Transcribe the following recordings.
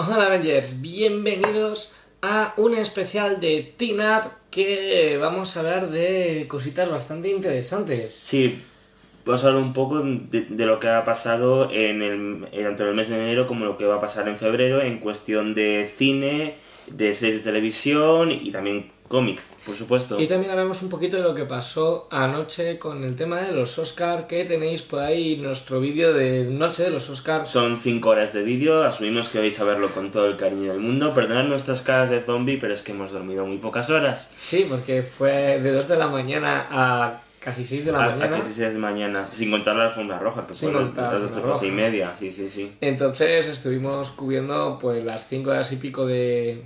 Hola Avengers, bienvenidos a un especial de Teen Up que vamos a hablar de cositas bastante interesantes. Sí, vamos a hablar un poco de, lo que ha pasado en el, en el mes de enero como lo que va a pasar en febrero en cuestión de cine, de series de televisión y también cómic, por supuesto. Y también hablamos un poquito de lo que pasó anoche con el tema de los Oscars, que tenéis por ahí nuestro vídeo de noche de los Oscars. Son 5 horas de vídeo, asumimos que vais a verlo con todo el cariño del mundo. Perdonad nuestras caras de zombie, pero es que hemos dormido muy pocas horas. Sí, porque fue de 2 de la mañana a casi 6 de la A- mañana. A sí es de mañana, sin contar la alfombra roja, que Sin fue contar la las doce y roja. media, sí, sí, sí. Entonces estuvimos cubriendo pues las 5 horas y pico de,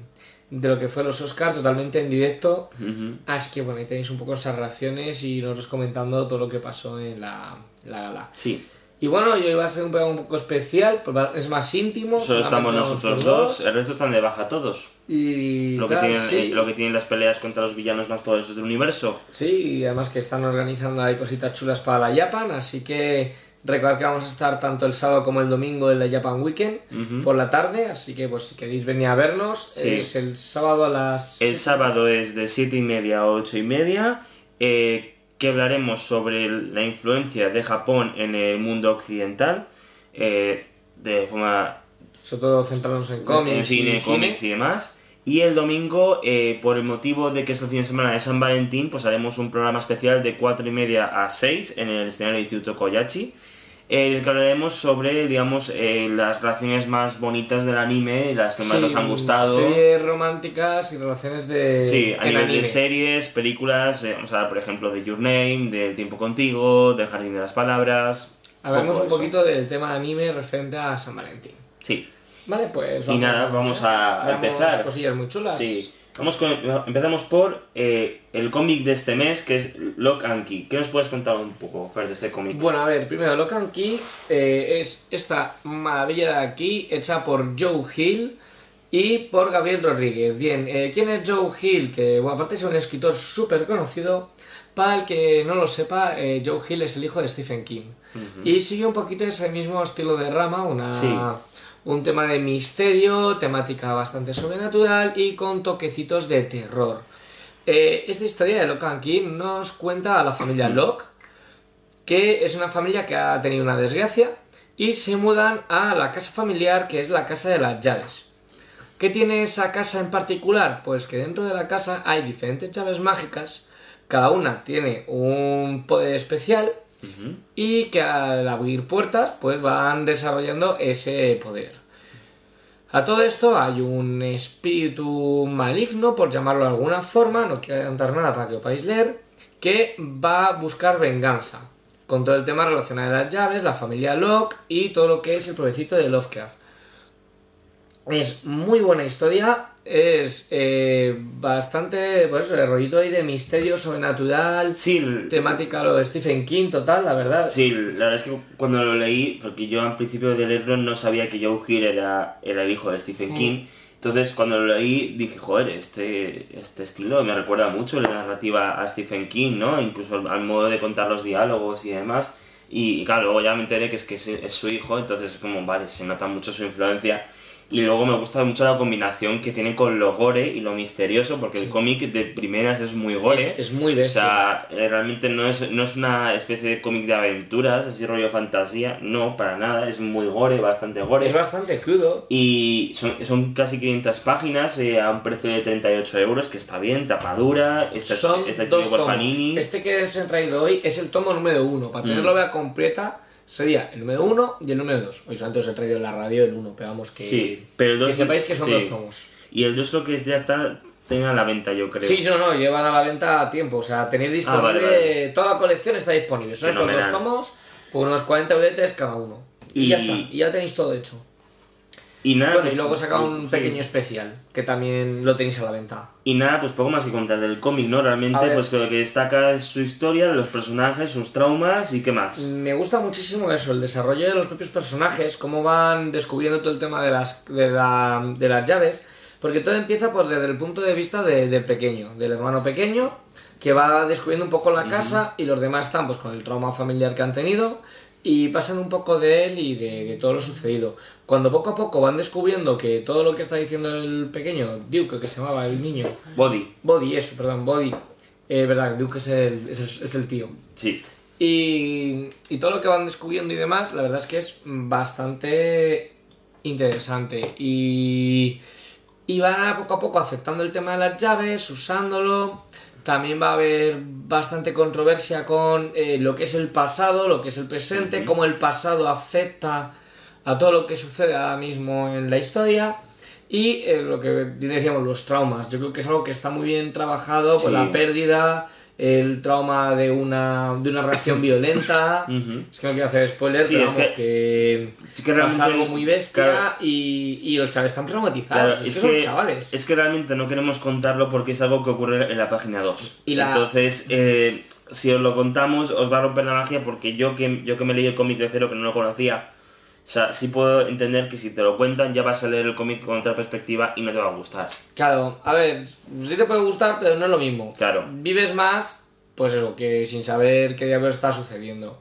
de lo que fue los Oscars totalmente en directo. Ujú. Así que bueno, ahí tenéis un poco esas reacciones y nosotros comentando todo lo que pasó en la, la gala. Sí, Y bueno, yo iba a ser un programa un poco especial, es más íntimo. solo estamos nosotros dos, el resto están de baja todos. Y Lo que, tienen, sí, lo que tienen las peleas contra los villanos más poderosos del universo. sí, y además que están organizando ahí cositas chulas para la Japan, así que recordad que vamos a estar tanto el sábado como el domingo en la Japan Weekend por la tarde, así que pues si queréis venir a vernos, Sí. es el sábado a las... El sábado es de 7 y media a 8 y media, eh, que hablaremos sobre la influencia de Japón en el mundo occidental, eh, de forma Sobre todo centrarnos en en cómics cine, y cómics cine. y demás. Y el domingo, eh, por el motivo de que es el fin de semana de San Valentín, pues haremos un programa especial de 4 y media a 6 en el escenario del Instituto Koyachi, en el que hablaremos sobre, digamos, eh, las relaciones más bonitas del anime, las que más Sí, nos han gustado. Series románticas y relaciones de... Sí, a nivel anime. de series, películas, eh, vamos a hablar, por ejemplo, de Your Name, del Tiempo Contigo, del Jardín de las Palabras. Hablemos un poquito del tema de anime referente a San Valentín. Sí, Vale, pues Y nada, vamos a Traemos empezar. cosillas muy chulas. sí. Vamos con, empezamos por eh, el cómic de este mes, que es Lock and Key. ¿Qué nos puedes contar un poco, Fer, de este cómic? Bueno, a ver, primero, Locan Key eh, es esta maravilla de aquí, hecha por Joe Hill y por Gabriel Rodríguez. Bien, eh, ¿quién es Joe Hill? Que, bueno, aparte es un escritor súper conocido. Para el que no lo sepa, Joe Hill es el hijo de Stephen King. Y sigue un poquito ese mismo estilo de rama, una, Sí. Un tema de misterio, temática bastante sobrenatural y con toquecitos de terror. Eh, esta historia de Locan Key nos cuenta a la familia Locke, que es una familia que ha tenido una desgracia y se mudan a la casa familiar que es la casa de las llaves. ¿Qué tiene esa casa en particular? Pues que dentro de la casa hay diferentes llaves mágicas, cada una tiene un poder especial Y que al abrir puertas pues van desarrollando ese poder. A todo esto hay un espíritu maligno, por llamarlo de alguna forma, no quiero adelantar nada para que lo podáis leer, que va a buscar venganza con todo el tema relacionado a las llaves, la familia Locke y todo lo que es el provecito de Lovecraft. Es muy buena historia, es eh, bastante, pues el rollito ahí de misterio sobrenatural, Sí, temática lo de Stephen King total, la verdad. sí, la verdad es que cuando lo leí, porque yo al principio de leerlo no sabía que Joe Hill era, era el hijo de Stephen Mm. King. Entonces, cuando lo leí, dije, joder, este, este estilo me recuerda mucho la narrativa a Stephen King, ¿no? Incluso al, al modo de contar los diálogos y demás. Y, y claro, luego ya me enteré que es que es, es su hijo, entonces como, vale, se nota mucho su influencia. Y luego me gusta mucho la combinación que tiene con lo gore y lo misterioso, porque el cómic de primeras es muy gore. Es, es muy O bestia. sea, eh, realmente no es, no es una especie de cómic de aventuras, así rollo fantasía, no, para nada, es muy gore, bastante gore. es bastante crudo. Y son, son casi 500 páginas eh, a un precio de 38 euros, que está bien, tapadura, está, Son está dos tomos. Panini. Este que os he traído hoy es el tomo número uno. Para tenerlo Mm. vea completa sería el número uno y el número dos. Hoy antes os he traído en la radio el uno, pero vamos que, Sí, pero el que dos- sepáis que son sí. dos tomos. Y el 2 creo que es- ya está, tiene a la venta, yo creo. Sí, no, no, llevan a la venta a tiempo. O sea, tenéis disponible. Ah, vale, vale. Toda la colección está disponible. Son estos dos tomos por unos 40 euretes cada uno. Y, Y- ya está. Y ya tenéis todo hecho. Y nada, Bueno, pues, y luego saca un sí. pequeño especial que también lo tenéis a la venta. Y nada, pues poco más que contar del cómic, ¿no? Realmente, pues que lo que destaca es su historia, los personajes, sus traumas y qué más. Me gusta muchísimo eso, el desarrollo de los propios personajes, cómo van descubriendo todo el tema de las, de la- de las llaves, porque todo empieza por desde el punto de vista de- del pequeño, del hermano pequeño, que va descubriendo un poco la casa y los demás están pues con el trauma familiar que han tenido y pasan un poco de él y de, de todo lo sucedido. Cuando poco a poco van descubriendo que todo lo que está diciendo el pequeño, Duke, que se llamaba el niño, Body. Body, eso, perdón, Body, eh, verdad, Duke es el, es el, es el tío. Sí. Y, y todo lo que van descubriendo y demás, la verdad es que es bastante interesante. Y, y van a poco a poco afectando el tema de las llaves, usándolo. También va a haber bastante controversia con eh, lo que es el pasado, lo que es el presente, cómo el pasado afecta a todo lo que sucede ahora mismo en la historia. Y eh, lo que decíamos, los traumas. Yo creo que es algo que está muy bien trabajado, con Sí. la pérdida, el trauma de una, de una reacción violenta. Es que no quiero hacer spoiler, Sí, pero es que- que, pasa algo muy bestia claro. y, y los chavales están traumatizados. Claro, es, es que, son chavales. es que realmente no queremos contarlo porque es algo que ocurre en la página 2. Y la- Entonces, eh, si os lo contamos, os va a romper la magia porque yo que, yo que me leí el cómic de cero, que no lo conocía, o sea, sí puedo entender que si te lo cuentan ya vas a leer el cómic con otra perspectiva y no te va a gustar. Claro, a ver, sí te puede gustar, pero no es lo mismo. Claro. Vives más, pues eso, que sin saber qué diablos está sucediendo.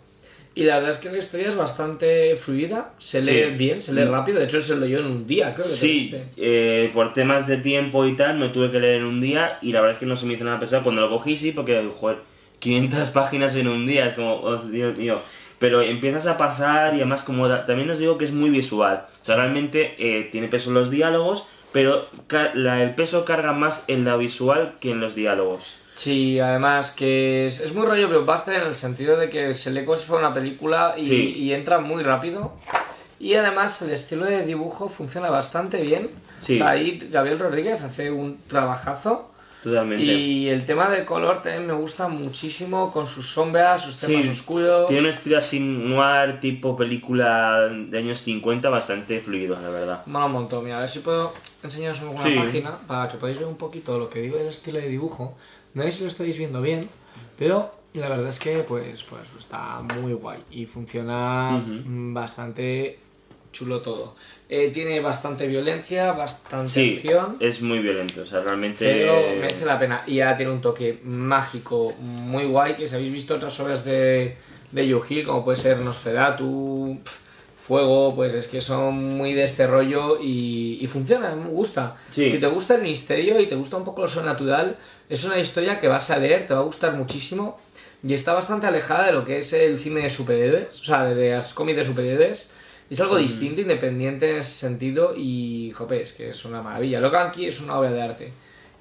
Y la verdad es que la historia es bastante fluida, se Sí. lee bien, se lee rápido. De hecho, se leyó en un día, creo que Sí, eh, por temas de tiempo y tal, me tuve que leer en un día y la verdad es que no se me hizo nada pesado. Cuando lo cogí, sí, porque, joder, 500 páginas en un día, es como, oh, Dios mío. Pero empiezas a pasar y además, como da- también os digo que es muy visual. O sea, realmente eh, tiene peso los diálogos, pero la- el peso carga más en la visual que en los diálogos. Sí, además que es, es muy rollo blockbuster en el sentido de que se lee como si fuera una película y, Sí. y entra muy rápido. Y además el estilo de dibujo funciona bastante bien. Sí. O sea, ahí Gabriel Rodríguez hace un trabajazo. Totalmente. Y el tema del color también me gusta muchísimo con sus sombras, sus temas Sí, oscuros. Tiene un estilo así noir, tipo película de años 50, bastante fluido, la verdad. Mola un montón. Mira, a ver si puedo enseñaros alguna Sí. página para que podáis ver un poquito lo que digo del estilo de dibujo. No sé si lo estáis viendo bien, pero la verdad es que pues, pues está muy guay y funciona Ujú. mm, bastante chulo todo. Eh, tiene bastante violencia, bastante Sí, acción. es muy violento, o sea, realmente... Pero merece la pena. Y ya tiene un toque mágico muy guay. Que si habéis visto otras obras de, de Hill, como puede ser Nosferatu, Fuego, pues es que son muy de este rollo y, y funciona, me gusta. Sí. Si te gusta el misterio y te gusta un poco lo sobrenatural, es una historia que vas a leer, te va a gustar muchísimo. Y está bastante alejada de lo que es el cine de superhéroes, o sea, de las cómics de superhéroes. Es algo distinto, independiente en ese sentido y, jope, es que es una maravilla. Lo que aquí es una obra de arte.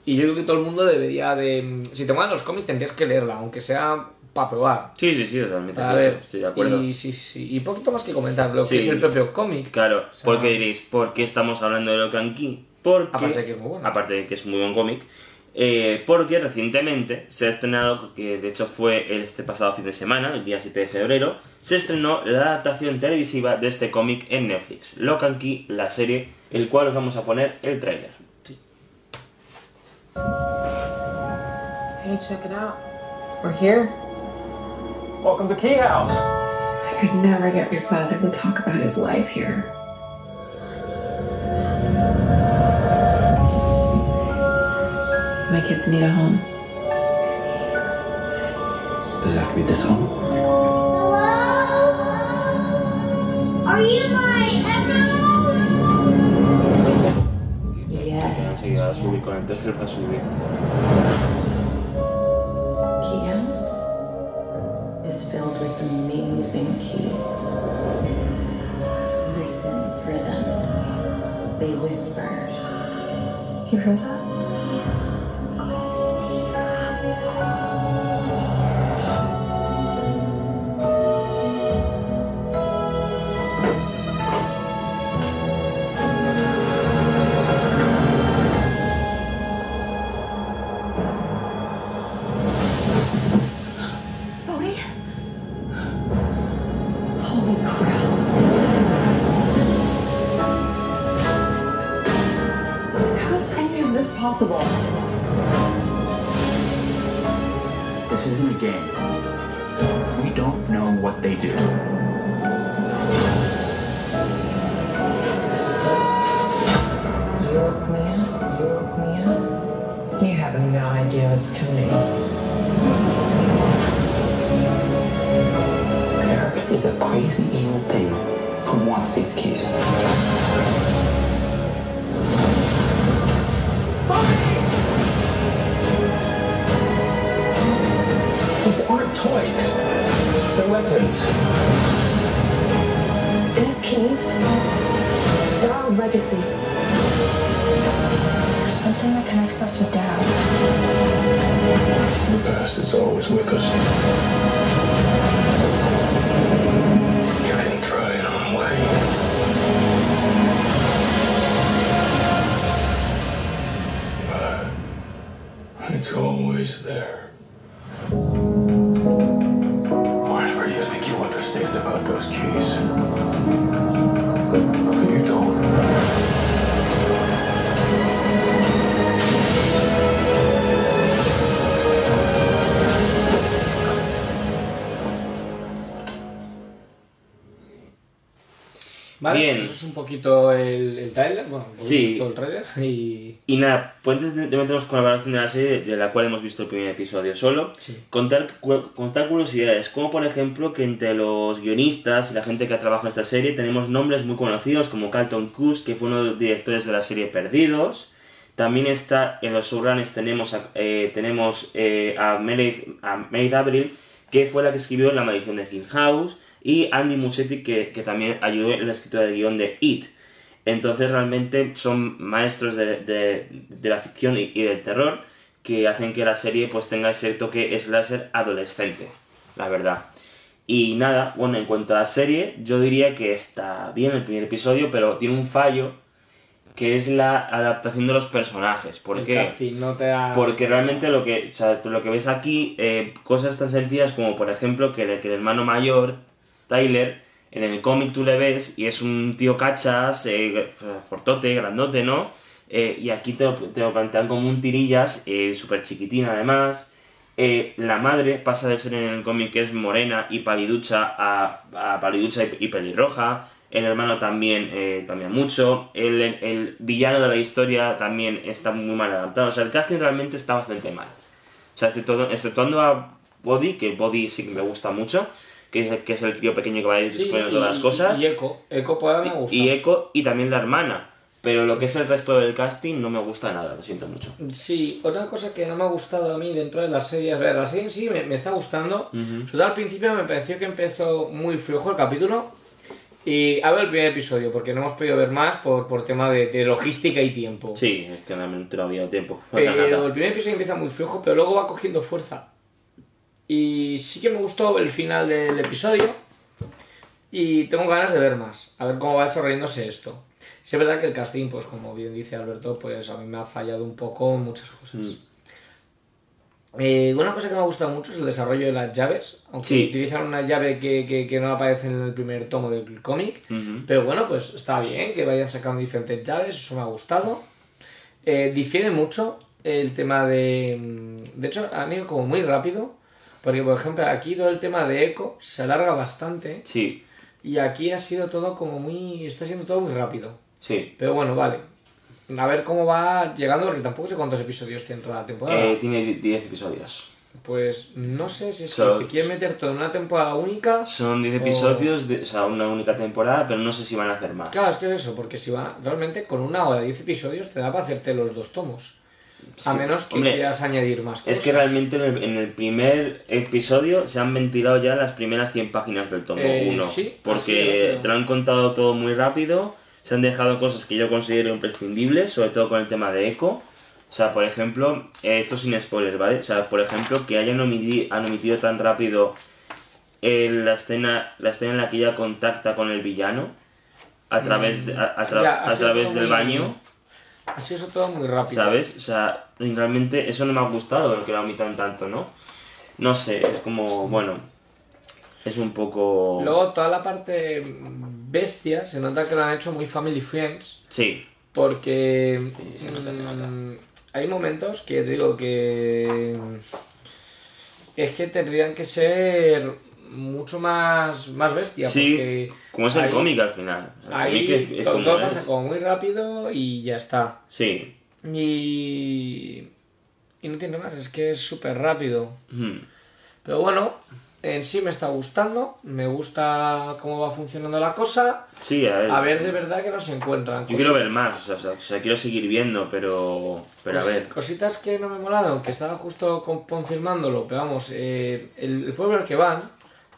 Y yo creo que todo el mundo debería de... Si te molan los cómics tendrías que leerla, aunque sea para probar. Sí, sí, sí, totalmente. A ver, estoy de acuerdo. y sí, sí, sí. Y poquito más que comentar, lo Sí. que es el propio cómic. Claro, porque diréis, ¿por qué estamos hablando de Locan Key? Porque, Aparte de que es muy bueno. aparte de que es muy buen cómic, eh, porque recientemente se ha estrenado, que de hecho fue este pasado fin de semana, el día 7 de febrero, se estrenó la adaptación televisiva de este cómic en Netflix, Locan Key, la serie, el cual os vamos a poner el tráiler. Hey, check it out. We're here. Welcome to Key House. I could never get your father to talk about his life here. My kids need a home. Does it have to be this home? Are you my echo? Yes. Enseguida va a subir con el tráiler, va a subir. Key House is filled with amazing keys. Listen for them. They whisper. You heard that? Is a queen is the evil thing who wants these keys? These aren't toys. They're weapons. These caves, they're our legacy. There's something that connects us with Dad. The past is always with us. Vale, Bien. eso es un poquito el, el trailer, bueno, un Sí. poquito el trailer y... Y nada, pues antes de de meternos con la valoración de la serie, de la cual hemos visto el primer episodio solo, Sí. contar, contar curiosidades, como por ejemplo que entre los guionistas y la gente que ha trabajado en esta serie tenemos nombres muy conocidos como Carlton Cuse, que fue uno de los directores de la serie Perdidos. También está en los showrunners tenemos a, eh, tenemos, eh, a, Meredith, a Meredith Abril, que fue la que escribió La maldición de Hill House, y Andy Muschietti, que, que también ayudó en la escritura del guion de It. Entonces realmente son maestros de, de- de la ficción y, y del terror que hacen que la serie pues tenga ese toque slasher adolescente, la verdad. Y nada, bueno, en cuanto a la serie, yo diría que está bien el primer episodio, pero tiene un fallo que es la adaptación de los personajes. ¿Por qué? casting no te ha... Porque realmente lo que, o sea, lo que ves aquí, eh, cosas tan sencillas como por ejemplo que, el- que el hermano mayor, Tyler, en el cómic tú le ves y es un tío cachas, eh, fortote, grandote, ¿no? Eh, y aquí te, lo- te lo plantean como un tirillas, eh, súper chiquitín además. Eh, la madre pasa de ser en el cómic que es morena y paliducha a, a paliducha y, pelirroja. El hermano también cambia mucho. El, el villano de la historia también está muy mal adaptado. O sea, el casting realmente está bastante mal. O sea, exceptuando, exceptuando a Body, que Body sí que me gusta mucho, que es, el- que es el tío pequeño que va a ir Sí, descubriendo y, todas las cosas. y Echo, Echo puede me gusta. Y Echo y también la hermana. Pero lo que es el resto del casting no me gusta nada, lo siento mucho. Sí, otra cosa que no me ha gustado a mí dentro de la serie, a ver, la serie en sí me, me está gustando. Ujú. Sobre todo al principio me pareció que empezó muy flojo el capítulo. Y a ver el primer episodio, porque no hemos podido ver más por, por tema de, de logística y tiempo. Sí, es que realmente no ha habido tiempo. para Pero el primer episodio empieza muy flojo, pero luego va cogiendo fuerza. Y sí que me gustó el final del episodio. Y tengo ganas de ver más, a ver cómo va desarrollándose esto. Sí, es verdad que el casting, pues como bien dice Alberto, pues a mí me ha fallado un poco en muchas cosas. Mm. Eh, una cosa que me ha gustado mucho es el desarrollo de las llaves, aunque Sí. utilizan una llave que, que- que no aparece en el primer tomo del cómic. Pero bueno, pues está bien que vayan sacando diferentes llaves, eso me ha gustado. Eh, difiere mucho el tema de... mm, De hecho, han ido como muy rápido, porque por ejemplo aquí todo el tema de eco se alarga bastante Sí, y aquí ha sido todo como muy... está siendo todo muy rápido. sí. Pero bueno, vale. A ver cómo va llegando, porque tampoco sé cuántos episodios tiene toda la temporada. Eh, tiene di- 10 episodios. Pues no sé si es So- que quieren meter todo en una temporada única. Son 10 o- episodios, de, o sea, una única temporada, pero no sé si van a hacer más. Claro, es que es eso, porque si van realmente con una hora 10 episodios te da para hacerte los dos tomos. A menos que hombre, quieras añadir más cosas. Es que realmente en el, en el primer episodio se han ventilado ya las primeras 100 páginas del tomo Eh, 1. sí, porque te lo han contado todo muy rápido, se han dejado cosas que yo considero imprescindibles, sobre todo con el tema de Echo. O sea, por ejemplo, eh, esto sin spoilers, ¿vale? O sea, por ejemplo, que hayan omiti- han omitido tan rápido eh, la, escena, la escena en la que ella contacta con el villano a través, de- a, a tra- Ya, ha a través del baño. Ha sido eso todo muy rápido. ¿Sabes? O sea, realmente eso no me ha gustado que la omitan tanto, ¿no? No sé, es como, bueno, es un poco... Luego toda la parte bestia se nota que lo han hecho muy family friends. Sí, Porque se nota, se nota. mm, hay momentos que digo que es que tendrían que ser mucho más, más bestia. sí, porque como es el ahí- cómic al final. Ahí es- como todo pasa como muy rápido y ya está. Sí. Y, y no tiene más, es que es súper rápido. Hmm. Pero bueno, en sí me está gustando, me gusta cómo va funcionando la cosa. Sí, a ver. A ver de verdad que nos encuentran. Yo quiero ver más, o sea, o sea, quiero seguir viendo, pero. Pero a ver. Cositas que no me molaron, que estaba justo con- confirmándolo, pero vamos, eh, el, el pueblo al que van,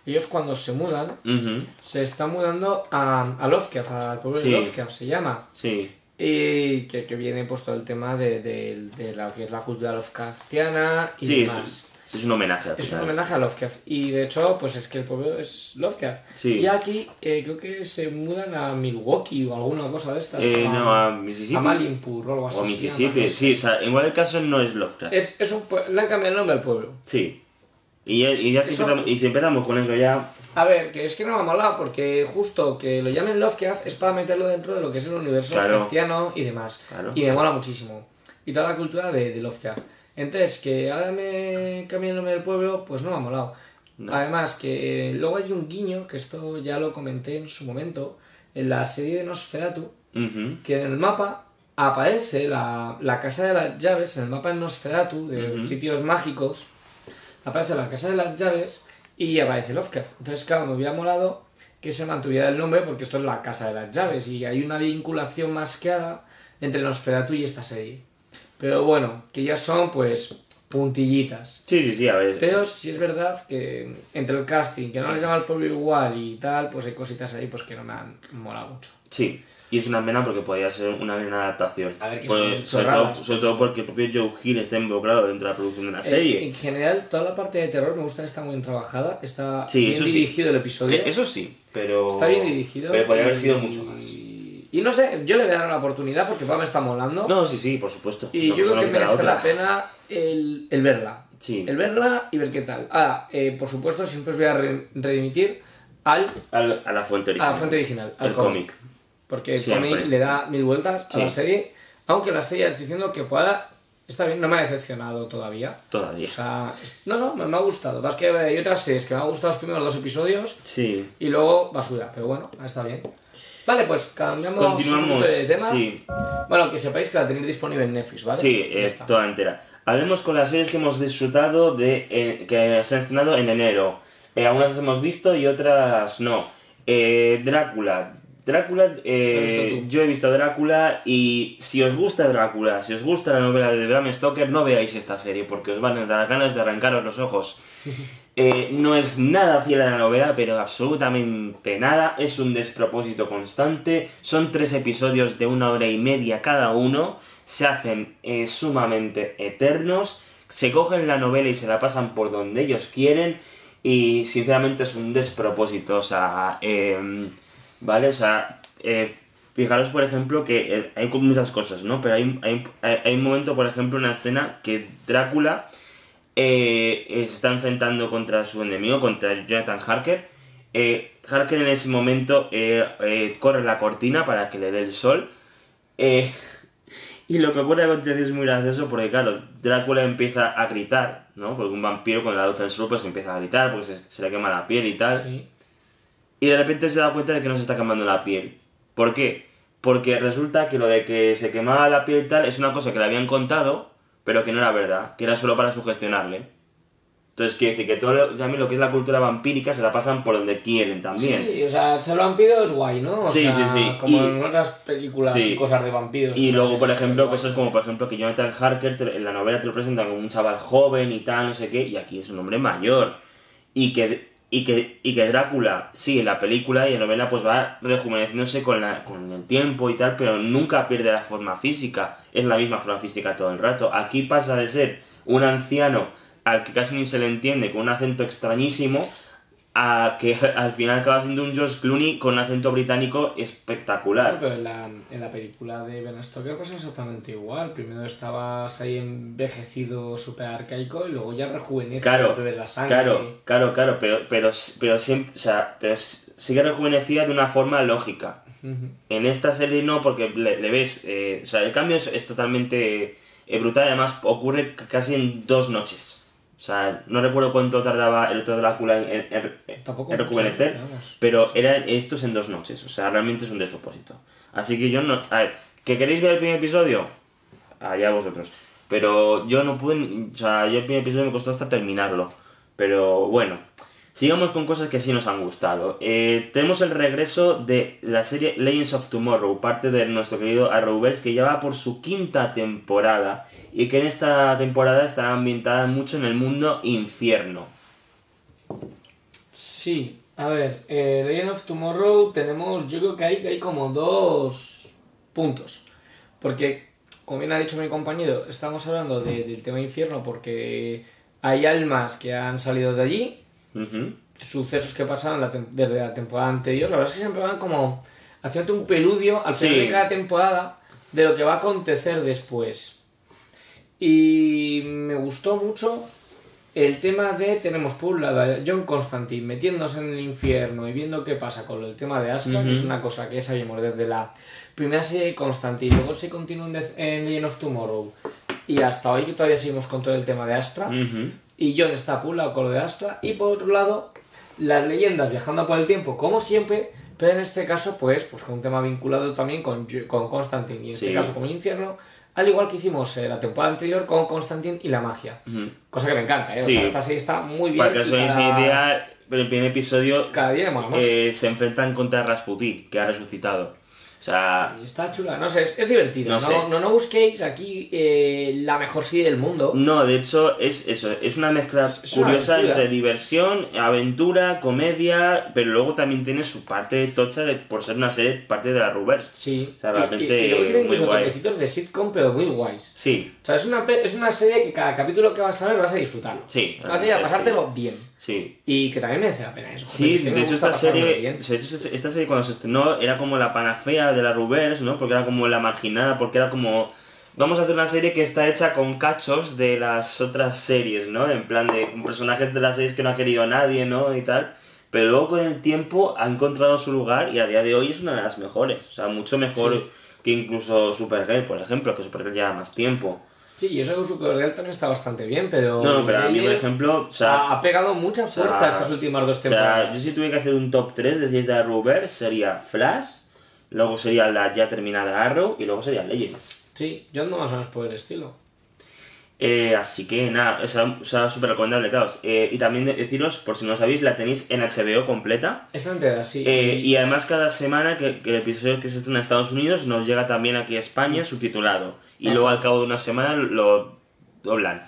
ellos cuando se mudan, Ujú, se están mudando a, a Lovecraft, al pueblo Sí. de Lovecraft se llama. Sí. Y que, que viene pues todo el tema de, de, de lo que es la cultura Lovecraftiana y Sí, demás. es, es un homenaje al Es un homenaje a Lovecraft. Y de hecho, pues es que el pueblo es Lovecraft. Sí. Y aquí eh, creo que se mudan a Milwaukee o alguna cosa de estas. Eh, no, a Mississippi. A Malimpur o algo así. O Mississippi, sí, o sea, en cualquier caso no es Lovecraft. Es, es un le han cambiado el nombre al pueblo. Sí. Y y ya si, Eso- empezamos, y si empezamos con eso ya. A ver, que es que no me ha molado, porque justo que lo llamen Lovecraft es para meterlo dentro de lo que es el universo Claro. Lovecraftiano y demás. Claro. Y me mola muchísimo. Y toda la cultura de, de Lovecraft. Entonces, que ahora me cambie el nombre del pueblo, pues no me ha molado. No. Además, que luego hay un guiño, que esto ya lo comenté en su momento, en la serie de Nosferatu, Ujú. que en el mapa aparece la, la casa de las llaves, en el mapa de Nosferatu, de Ujú. sitios mágicos, aparece la casa de las llaves y aparece Lovecraft. Entonces, claro, me hubiera molado que se mantuviera el nombre porque esto es la casa de las llaves y hay una vinculación más clara entre Nosferatu y esta serie. Pero bueno, que ya son pues puntillitas. Sí, sí, sí, a ver. Pero sí es verdad que entre el casting, que no les llama el pueblo igual y tal, pues hay cositas ahí pues que no me han molado mucho. Sí. Y es una pena porque podría ser una gran adaptación. A ver, que Pues, sobre, todo, sobre todo porque el propio Joe Hill está involucrado dentro de la producción de la Eh, serie. en general, toda la parte de terror me gusta que está muy bien trabajada, está Sí, bien sí. dirigido el episodio. Eh, Eso sí, pero. Está bien dirigido. Pero podría haber sido mucho más. Y no sé, yo le voy a dar una oportunidad porque pa, me está molando. No, sí, sí, por supuesto. y No, yo creo que merece la pena el, el verla. Sí. El verla y ver qué tal. Ahora, eh, por supuesto, siempre os voy a re- redimitir al, Al- a la fuente a original. la fuente original, al cómic. Porque Siempre. le da mil vueltas a Sí. la serie. Aunque la serie diciendo que pueda. Está bien, no me ha decepcionado todavía. Todavía. O sea, no, no, me, me ha gustado. Más que hay otras series que me han gustado los primeros dos episodios Sí. y luego basura, pero bueno, está bien. Vale, pues cambiamos Continuamos. de tema. Sí, Bueno, que sepáis que la tenéis disponible en Netflix, ¿vale? sí, es está. toda entera. Hablemos con las series que hemos disfrutado de eh, que se han estrenado en enero. Eh, algunas las hemos visto y otras no. Eh, Drácula. Drácula, eh, yo he visto Drácula y si os gusta Drácula, si os gusta la novela de Bram Stoker, no veáis esta serie porque os van a dar ganas de arrancaros los ojos. Eh, no es nada fiel a la novela, pero absolutamente nada. Es un despropósito constante. Son tres episodios de una hora y media cada uno. Se hacen eh, sumamente eternos. Se cogen la novela y se la pasan por donde ellos quieren. Y sinceramente es un despropósito. O sea, em, ¿vale? O sea, eh, fijaros por ejemplo que eh, hay muchas cosas, ¿no? Pero hay, hay, hay- un momento, por ejemplo, una escena que Drácula eh, eh, se está enfrentando contra su enemigo, contra Jonathan Harker. Eh, Harker en ese momento corre la cortina para que le dé el sol. Y lo que ocurre a continuación es muy gracioso porque, claro, Drácula empieza a gritar, ¿no? Porque un vampiro con la luz del sol pues empieza a gritar porque se, se le quema la piel y tal. Sí. Y de repente se da cuenta de que no se está quemando la piel. ¿Por qué? Porque resulta que lo de que se quemaba la piel y tal es una cosa que le habían contado, pero que no era verdad, que era solo para sugestionarle. Entonces quiere decir que todo lo, también lo que es la cultura vampírica se la pasan por donde quieren también. Sí, o sea, se lo han pedido es guay, ¿no? O Sí, sea, sí, sí. Como Y- en otras películas Sí. y cosas de vampiros. Y luego, por ejemplo, cosas como, por ejemplo, que Jonathan Harker te- en la novela te lo presentan como un chaval joven y tal, no sé qué, y aquí es un hombre mayor. Y que, y que, y que Drácula, sí, en la película y en la novela, pues va rejuveneciéndose con, la, con el tiempo y tal, pero nunca pierde la forma física. Es la misma forma física todo el rato. Aquí pasa de ser un anciano al que casi ni se le entiende, con un acento extrañísimo, a que al final acaba siendo un George Clooney con un acento británico espectacular. Bueno, pero en la, en la película de Ben Stoker pasa exactamente igual. Primero estabas ahí envejecido, súper arcaico, y luego ya rejuvenece, Claro, bebes la sangre. claro, claro, claro, pero, pero, pero siempre, o sea, pero sigue rejuvenecida de una forma lógica. En esta serie no, porque le, le ves, eh, o sea, el cambio es, es totalmente eh, brutal, además ocurre casi en dos noches. O sea, no recuerdo cuánto tardaba el otro Drácula en, en- en- rejuvenecer, vamos. pero era esto es en dos noches, o sea, realmente es un despropósito. Así que yo no... A ver, ¿que queréis ver el primer episodio? Allá vosotros. Pero yo no pude... O sea, yo el primer episodio me costó hasta terminarlo. Pero bueno, Sigamos con cosas que sí nos han gustado. Eh, tenemos el regreso de la serie Legends of Tomorrow, parte de nuestro querido Arrowverse, que ya va por su quinta temporada y que en esta temporada está ambientada mucho en el mundo infierno. Sí, a ver, eh, Legend of Tomorrow tenemos, yo creo que hay, que hay como dos puntos. Porque, como bien ha dicho mi compañero, estamos hablando de- del tema infierno porque hay almas que han salido de allí, Sucesos que pasaron la desde la temporada anterior. La verdad es que siempre van como haciéndote un peludio al final Sí. de cada temporada de lo que va a acontecer después. Y me gustó mucho el tema de, tenemos por un lado a John Constantine metiéndose en el infierno y viendo qué pasa con el tema de Astra, que es una cosa que ya sabíamos desde la primera serie de Constantine, luego se continúa en, en Legend of Tomorrow y hasta hoy que todavía seguimos con todo el tema de Astra. Y John está con lo de Astra y por otro lado las leyendas viajando por el tiempo como siempre, pero en este caso pues, pues con un tema vinculado también con, con Constantine y en este caso con el infierno, al igual que hicimos eh, la temporada anterior con Constantine y la magia. Cosa que me encanta, ¿eh? O Sí. sea, esta serie está muy bien. Para que os cada- idea, en el primer episodio Cada día más. eh, se enfrentan contra Rasputin, que ha resucitado. O sea, Está chula, no sé, es, es divertido. No No, sé. no, no busquéis aquí eh, la mejor serie del mundo. no, de hecho es eso, es una mezcla Es una curiosa aventura. entre diversión, aventura, comedia, pero luego también tiene su parte tocha de, por ser una serie parte de la Rubers. Sí. O sea, realmente y, y luego tiene incluso toquecitos de sitcom, pero muy guays. Sí, O sea, es una, es una serie que cada capítulo que vas a ver vas a disfrutarlo. Sí, Vas a ir a sí. pasártelo bien. Sí. Y que también merece la pena eso. Sí, es que de hecho esta serie, esta serie cuando se estrenó era como la panacea de la Rubers, ¿no? Porque era como la marginada, porque era como vamos a hacer una serie que está hecha con cachos de las otras series, ¿no? En plan de personajes de las series que no ha querido nadie, ¿no? Y tal. Pero luego con el tiempo ha encontrado su lugar y a día de hoy es una de las mejores. O sea, mucho mejor Sí. que incluso Supergirl, por ejemplo, que Supergirl lleva más tiempo. Sí, y eso de Supergirl también está bastante bien, pero... No, no, pero a mí, por ejemplo, o sea, ha, pegado mucha sea, fuerza estas últimas dos O sea, temporadas. yo si tuviera que hacer un top 3 de series de Arrowverse sería Flash, luego sería la ya terminada Arrow y luego sería Legends. Sí, yo ando más o menos por el estilo. Eh, así que nada, esa, o sea, súper recomendable, claro. Eh, y también de- deciros, por si no sabéis, la tenéis en HBO completa. Esta entera, sí. Eh, y- y además cada semana que, que el episodio que se estrena en Estados Unidos nos llega también aquí a España subtitulado. Y luego al cabo de una semana lo doblan.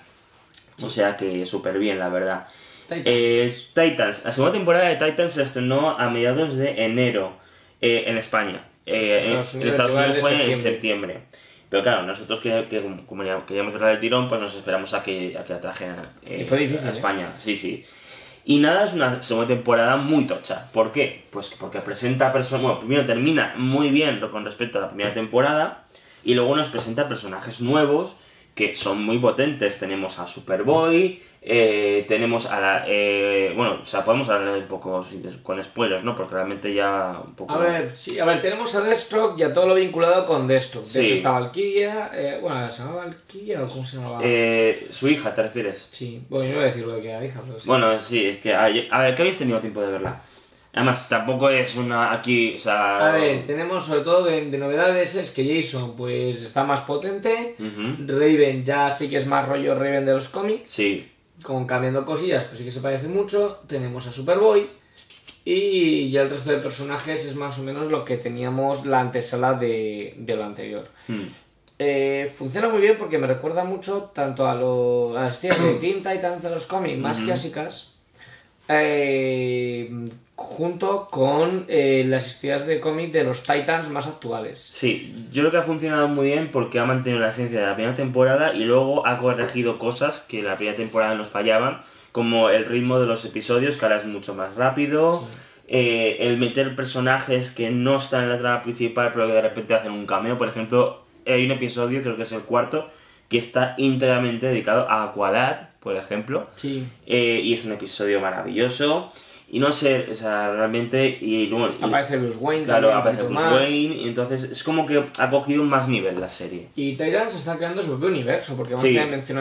O sea que súper bien, la verdad. Titans. Eh, Titans. La segunda temporada de Titans se estrenó a mediados de enero eh, en España. Eh, en Estados Unidos Estados llegó Unidos de fue en septiembre. Pero claro, nosotros que, que como ya queríamos verla del tirón, pues nos esperamos a que, a que la trajeran a ¿eh? España. Sí, sí. Y nada, es una segunda temporada muy tocha. ¿Por qué? Pues porque presenta personas. Bueno, primero termina muy bien con respecto a la primera temporada. Y luego nos presenta personajes nuevos que son muy potentes. Tenemos a Superboy, eh, tenemos a la. eh, bueno, o sea, podemos hablar un poco con spoilers, ¿no? Porque realmente ya un poco. A ver, sí, a ver, tenemos a Deathstroke y a todo lo vinculado con Deathstroke. De Sí. hecho está Valkyria, eh, bueno, ¿se llama Valkyria o cómo se llamaba? Eh, su hija, ¿te refieres? Sí, bueno, yo no voy a decir lo que era hija, pero sí. Bueno, sí, es que. A a ver, que habéis tenido tiempo de verla. Además, tampoco es una aquí, o sea... A ver, tenemos sobre todo de, de novedades es que Jason pues está más potente, Ujú. Raven ya sí que es más rollo Raven de los cómics, Sí, con cambiando cosillas, pues sí que se parece mucho, tenemos a Superboy. Y ya el resto de personajes es más o menos lo que teníamos la antesala de, de lo anterior. Mm. Eh, funciona muy bien porque me recuerda mucho tanto a, lo- a las historias de Teen Titans de los cómics más clásicas, eh, junto con eh, las historias de cómic de los Titans más actuales. sí, yo creo que ha funcionado muy bien porque ha mantenido la esencia de la primera temporada y luego ha corregido cosas que la primera temporada nos fallaban, como el ritmo de los episodios, que ahora es mucho más rápido, eh, el meter personajes que no están en la trama principal pero que de repente hacen un cameo, por ejemplo, hay un episodio, creo que es el cuarto, que está íntegramente dedicado a Aqualad, por ejemplo, Sí. Eh, y es un episodio maravilloso. Y no sé, o sea, realmente. Y, Aparece Bruce Wayne claro, aparece Bruce más. Wayne. Y entonces es como que ha cogido más nivel la serie. Y Titans está creando su propio universo, porque más Sí.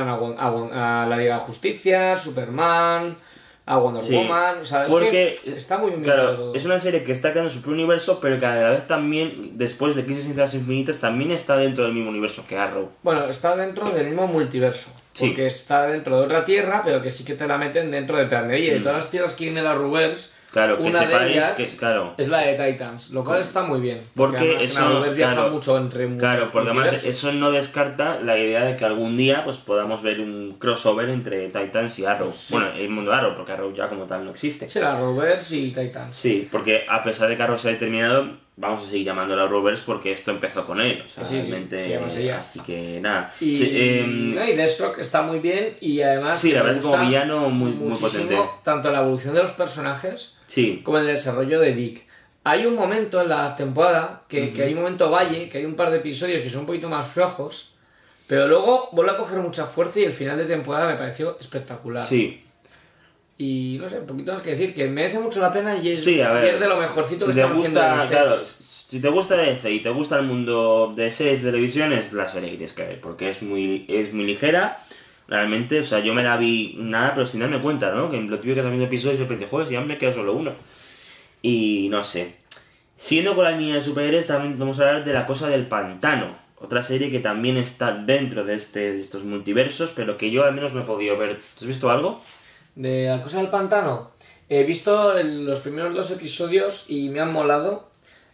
a, a a la Liga de Justicia, Superman, a Wonder Sí. Woman, o sea, es Porque, que está muy bien claro, todo. es una serie que está creando su propio universo, pero que a la vez también, después de Crisis Infinitas Infinitas, también está dentro del mismo universo que Arrow. Bueno, está dentro del mismo multiverso. Sí. Porque está dentro de otra tierra, pero que sí que te la meten dentro del plan de, oye, de todas las tierras que viene la Rubers, Mm. Claro, que una de sepáis ellas que, claro, es la de Titans, lo cual está muy bien. Porque eso, viaja claro, mucho entre mu- Claro, porque además eso no descarta la idea de que algún día pues podamos ver un crossover entre Titans y Arrow. Bueno, el mundo de Arrow, porque Arrow ya como tal no existe. La Rubers y Titans. Sí, porque a pesar de que Arrow se ha determinado, vamos a seguir llamándola Rovers porque esto empezó con él. O sea, Sí, sí, realmente. se llama así que nada. Y, Sí, em, no, y Deathstroke está muy bien y además Sí, la verdad es como villano muy- muy potente. tanto la evolución de los personajes sí, como el desarrollo de Dick. Hay un momento en la temporada que, que hay un momento valle, que hay un par de episodios que son un poquito más flojos, pero luego vuelve a coger mucha fuerza y el final de temporada me pareció espectacular. sí. Y no sé, un poquito más que decir, que merece mucho la pena y es, Sí, a ver. y es de lo mejorcito si que te en gusta, claro, si te gusta DC y te gusta el mundo de series de televisión, es la serie que tienes que ver, porque es muy, es muy ligera. Realmente, o sea, yo me la vi nada, pero sin darme cuenta, ¿no? Que lo que estás viendo episodios y de repente, joder, si ya me queda solo uno. Y no sé. Siguiendo con la línea de superhéroes, también vamos a hablar de La Cosa del Pantano. Otra serie que también está dentro de, este, de estos multiversos, pero que yo al menos no he podido ver. ¿Tú has visto algo? De la cosa del pantano. He visto el- los primeros dos episodios y me han molado.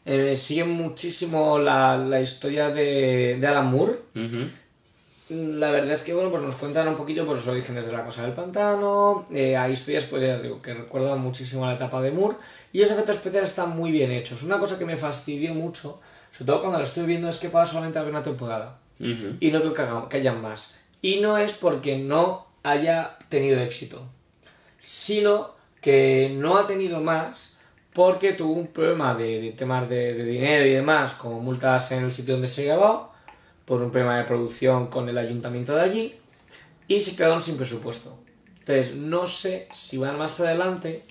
Eh, me sigue muchísimo la, la historia de, de Alan Moore. La verdad es que bueno, pues nos cuentan un poquito por los orígenes de la cosa del pantano. eh, hay historias pues ya digo, que recuerdan muchísimo a la etapa de Moore. Y los efectos especiales están muy bien hechos. Una cosa que me fastidió mucho, sobre todo cuando lo estoy viendo, es que pasa solamente a ver una temporada. Y no creo que hayan más. Y no es porque no haya tenido éxito, sino que no ha tenido más porque tuvo un problema de, de temas de, de dinero y demás, como multas en el sitio donde se grabó, por un problema de producción con el ayuntamiento de allí, y se quedaron sin presupuesto. Entonces, no sé si van más adelante,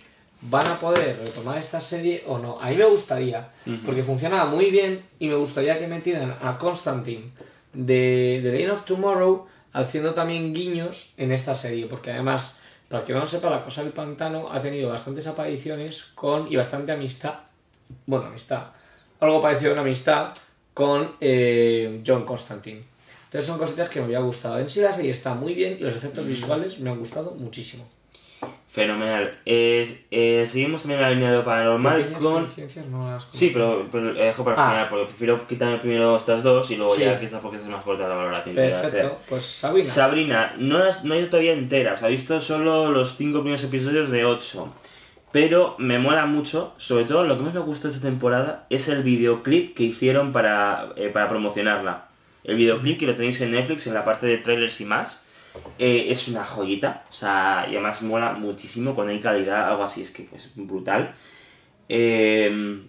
van a poder retomar esta serie o no. A mí me gustaría, porque funcionaba muy bien y me gustaría que metieran a Constantine de The Lane of Tomorrow haciendo también guiños en esta serie, porque además, para que no lo sepa, la cosa del pantano ha tenido bastantes apariciones con y bastante amistad, bueno, amistad, algo parecido a una amistad con eh, John Constantine. Entonces son cositas que me había gustado. En sí la serie está muy bien y los efectos visuales me han gustado muchísimo. Fenomenal. Eh, eh, seguimos también la línea de lo paranormal con... no las Sí, pero, pero eh, dejo para el Ah. final, porque prefiero quitarme primero estas dos y luego Sí. ya quizás porque es más corta la valoración. Perfecto, pues Sabrina. Sabrina, no, las- no he ido todavía entera, o sea, he visto solo los cinco primeros episodios de 8. Pero me mola mucho, sobre todo lo que más me gustó esta temporada es el videoclip que hicieron para, eh, para promocionarla. El videoclip que lo tenéis en Netflix en la parte de trailers y más. Eh, es una joyita, o sea, y además mola muchísimo, con hay calidad, algo así, es que es brutal. Eh,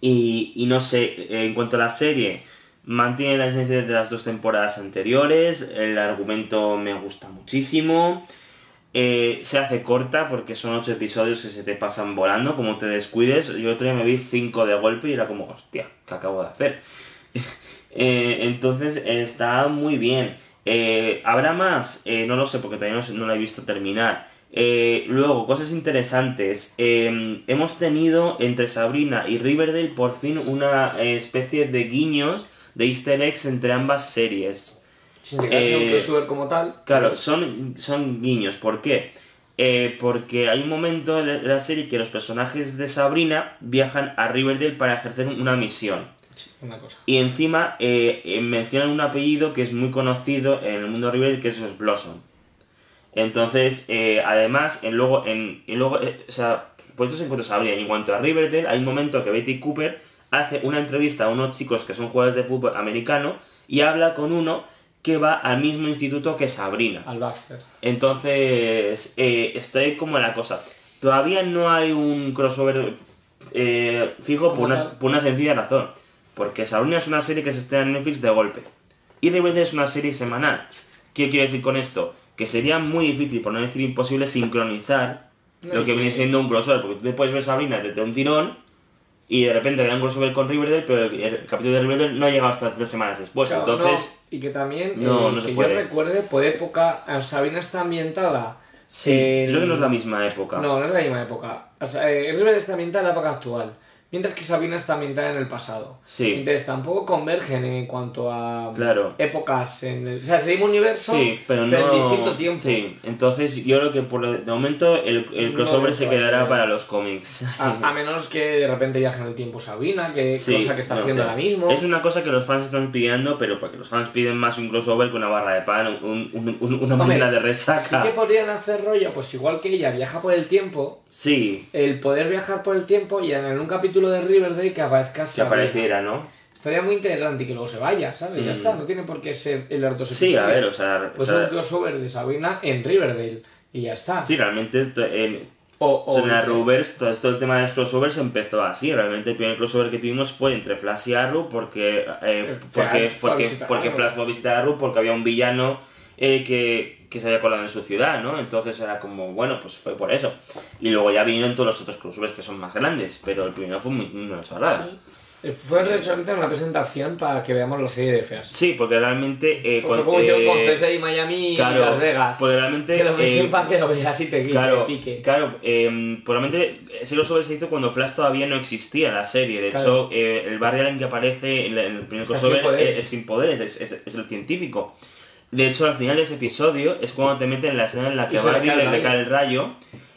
y, y no sé, en cuanto a la serie, mantiene la esencia de las dos temporadas anteriores, el argumento me gusta muchísimo, eh, se hace corta porque son ocho episodios que se te pasan volando, como te descuides, yo otro día me vi cinco de golpe y era como, hostia, ¿qué acabo de hacer? Eh, entonces está muy bien. Eh, ¿Habrá más? Eh, no lo sé porque todavía no, no la he visto terminar. Eh, luego, cosas interesantes. Eh, hemos tenido entre Sabrina y Riverdale por fin una eh, especie de guiños de easter eggs entre ambas series. Sin llegar a ser un eh, crossover como tal. Claro, son, son guiños. ¿Por qué? Eh, porque hay un momento de la serie que los personajes de Sabrina viajan a Riverdale para ejercer una misión. Sí, una cosa. Y encima eh, eh, mencionan un apellido que es muy conocido en el mundo Riverdale, que es los Blossom. Entonces, eh, además, en, luego, en, y luego eh, o sea, pues estos encuentros habría. En cuanto a Riverdale, hay un momento que Betty Cooper hace una entrevista a unos chicos que son jugadores de fútbol americano y habla con uno que va al mismo instituto que Sabrina. Al Baxter. Entonces, eh, estoy como en la cosa. Todavía no hay un crossover fijo por Como una, por una sencilla razón. Porque Sabrina es una serie que se estrena en Netflix de golpe. Y Riverdale es una serie semanal. ¿Qué quiero decir con esto? Que sería muy difícil, por no decir imposible, sincronizar No, lo que que- viene siendo un crossover. Porque tú te puedes ver Sabrina desde un tirón y de repente le dan un crossover con Riverdale, pero el, el capítulo de Riverdale no llega hasta tres semanas después. Claro, Entonces, no, y que también, no, eh, no se que puede. yo recuerde, por época, eh, Sabrina está ambientada Sí, El- creo que no es la misma época. No, no es la misma época. O sea, eh, Riverdale está ambientada en la época actual, mientras que Sabina está ambientada en el pasado. Sí. Entonces tampoco convergen en cuanto a Claro. épocas en el... O sea, es el mismo universo, Sí, pero no. en distinto tiempo. Sí, entonces yo creo que por lo- de momento el, el No crossover lo se quedará para los cómics. A, a menos que de repente viaje en el tiempo Sabina, que Sí, cosa que está no haciendo sé. ahora mismo. Es una cosa que los fans están pidiendo, pero porque los fans piden más un crossover que una barra de pan, un- un- un- una máquina de Sí resaca. que podrían hacer rollo, pues igual que ella viaja por el tiempo, Sí, el poder viajar por el tiempo y en un capítulo de Riverdale que aparezca que Sabina. apareciera, ¿no? Estaría muy interesante y que luego se vaya, ¿sabes? Ya Mm. está, no tiene por qué ser el los dos Sí, a episodios. ver, o sea, Pues o sea- un crossover de Sabina en Riverdale y ya está. Sí, realmente esto- en, O, o o sea, en la dice- Arrowverse, todo esto el tema de los crossovers empezó así. Realmente el primer crossover que tuvimos fue entre Flash y Arrow porque, eh, porque, a porque, a porque. Flash fue a visitar a Arrow porque había un villano eh, que, que se había colado en su ciudad, ¿no? Entonces era como, bueno, pues fue por eso. Y luego ya vinieron todos los otros crossovers que son más grandes, pero el primero fue muy, una chorrada. Eh, Fue realmente una presentación para que veamos la serie de feas. Sí, porque realmente... eh, Fue, con- como hicieron con eh, CSI Miami y claro, Las Vegas. porque realmente, que lo meten eh, para que lo veas y te, y te Claro, pique. claro eh, probablemente ese crossover se hizo cuando Flash todavía no existía en la serie. De Claro. hecho, eh, el Barry Allen que aparece en, en el primer crossover es, es sin poderes, es, es- es el científico. De hecho, al final de ese episodio es cuando te meten en la escena en la que Barry le, le rayo. cae el rayo.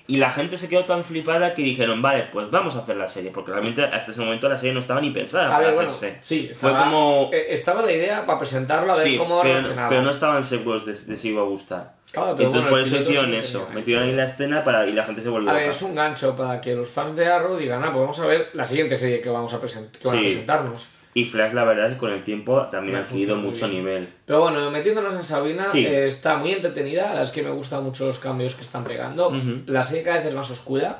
Y la gente se quedó tan flipada que dijeron, vale, pues vamos a hacer la serie. Porque realmente hasta ese momento la serie no estaba ni pensada A para ver, bueno, hacerse. sí, Fue estaba, como... eh, estaba la idea para presentarlo a ver Sí, cómo pero, reaccionaba. pero no estaban seguros de, de si iba a gustar. Claro, pero Entonces bueno, por eso hicieron sí eso. tenía- Metieron ahí la escena para, y la gente se volvió A ver, loca. es un gancho para que los fans de Arrow digan, ah, pues vamos a ver la siguiente serie que vamos a, present que van a Sí. presentarnos. Y Flash, la verdad es que con el tiempo también ha adquirido mucho bien. nivel. Pero bueno, metiéndonos en Sabina, Sí. eh, está muy entretenida. Es que me gustan mucho los cambios que están pegando. Ujú. La serie cada vez es más oscura,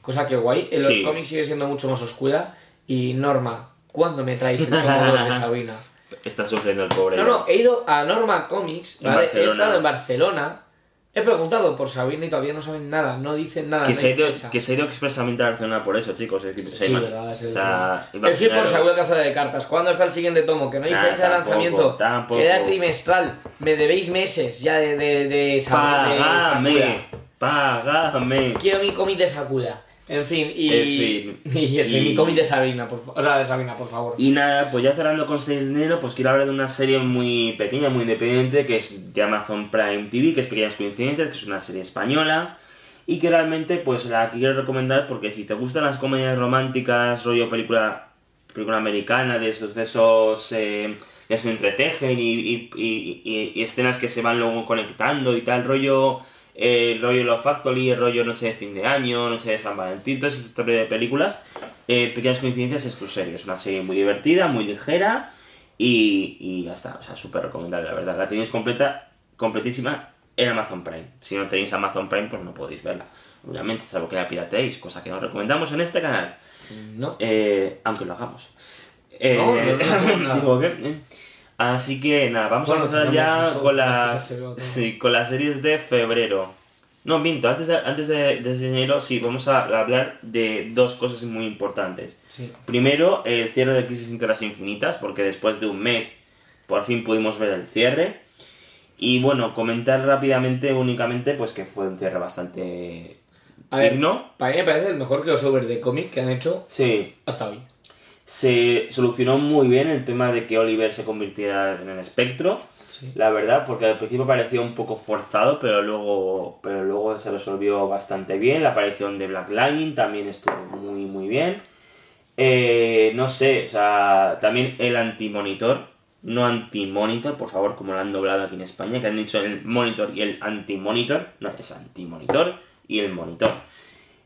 cosa que guay. En los Sí. cómics sigue siendo mucho más oscura. Y Norma, ¿cuándo me traéis el tomo 2 de Sabina? Está sufriendo el pobre. No, no, he ido a Norma Comics, ¿vale? He estado en Barcelona. He preguntado por Sabina y todavía no saben nada, no dicen nada. Que se, ha ido, que se ha ido expresamente a Barcelona por eso, chicos. Es Sí, verdad, es o sea, Yo soy por. Seguro Caza de Cartas. ¿Cuándo está el siguiente tomo? Que no hay Nah, fecha de lanzamiento. tampoco. Queda trimestral. Me debéis meses ya de, de, de, Sa- de Sakura. Págame, págame. Quiero mi cómic de Sakura. En fin, y. En fin. Y ese, Y- mi cómic de Sabina, por favor. O sea, de Sabina, por favor. Y nada, pues ya cerrando con 6 de enero, pues quiero hablar de una serie muy pequeña, muy independiente, que es de Amazon Prime TV, que es Pequeñas Coincidencias, que es una serie española. Y que realmente, pues la quiero recomendar porque si te gustan las comedias románticas, rollo película, película americana, de sucesos eh, que se entretejen y, y- y- y- y escenas que se van luego conectando y tal, rollo, eh, rollo Love Factory, rollo Noche de fin de año, Noche de San Valentín, todas ese tipo de películas. Eh, Pequeñas Coincidencias es tu serie, es una serie muy divertida, muy ligera y, y ya está, o sea, súper recomendable, la verdad. La tenéis completa, completísima en Amazon Prime. Si no tenéis Amazon Prime, pues no podéis verla. Obviamente, salvo que la pirateéis, cosa que no recomendamos en este canal. No. Eh, aunque lo hagamos. Eh, No, no, no hacemos nada. digo que. Así que nada, vamos Bueno, a empezar ya todo, con las, sí, con las series de febrero. No, minto, antes de, antes de, de enero sí, vamos a hablar de dos cosas muy importantes. Sí. Primero, el cierre de Crisis entre las Infinitas, porque después de un mes por fin pudimos ver el cierre. Y bueno, comentar rápidamente, únicamente, pues que fue un cierre bastante A ver, digno. para mí me parece el mejor crossover de cómic que han hecho Sí, hasta hoy. Se solucionó muy bien el tema de que Oliver se convirtiera en el espectro. Sí. La verdad, porque al principio parecía un poco forzado, pero luego, pero luego se resolvió bastante bien. La aparición de Black Lightning también estuvo muy, muy bien. Eh, no sé, o sea, también el antimonitor, no antimonitor, por favor, como lo han doblado aquí en España, que han dicho el monitor y el antimonitor, no, es antimonitor y el monitor.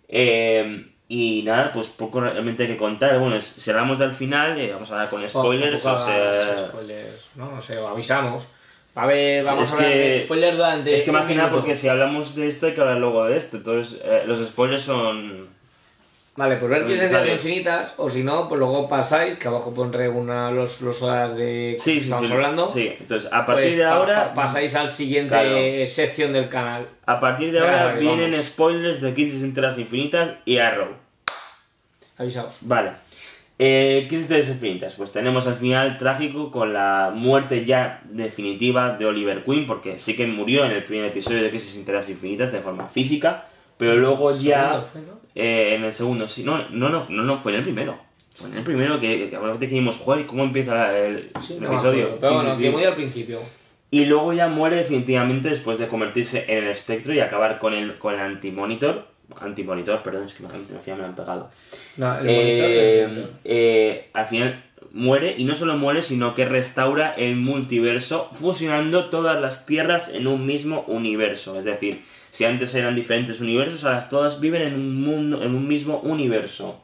Eh, y nada, pues poco realmente que contar. Bueno, si hablamos del final, eh, vamos a dar con spoilers, o sea... spoilers. No, no sé, avisamos. A ver, vamos Es a hablar que- de spoilers durante. Es que minuto. porque si hablamos de esto hay que hablar luego de esto. Entonces, eh, los spoilers son... Vale, pues ver Pues crisis vale. infinitas, o si no, pues luego pasáis, que abajo pondré una, los, los horas de Sí, que sí, estamos sí. hablando. Sí, entonces a partir pues de ahora... pa- pasáis al siguiente Claro. sección del canal. A partir de ahora vienen vamos. spoilers de Crisis entre las Infinitas y Arrow. Avisaos. Vale. Eh, Crisis de las Infinitas, pues tenemos al final trágico con la muerte ya definitiva de Oliver Queen, porque sí que murió en el primer episodio de de las Infinitas de forma física, pero luego ya Segundo fue, ¿no? Eh, en el segundo, sí, no, no, no, no, no, fue en el primero. Fue en el primero que, que, que dijimos, joder, ¿cómo empieza el, Sí, el no me episodio? acuerdo, Pero Sí, bueno, sí, que sí. muy al principio. Y luego ya muere definitivamente después de convertirse en el espectro y acabar con el, con el antimonitor. Antimonitor, perdón, es que me, me lo han pegado. No, el Eh, monitor del- eh, al final muere y no solo muere, sino que restaura el multiverso fusionando todas las tierras en un mismo universo. Es decir, si antes eran diferentes universos, ahora todas viven en un mundo, en un mismo universo.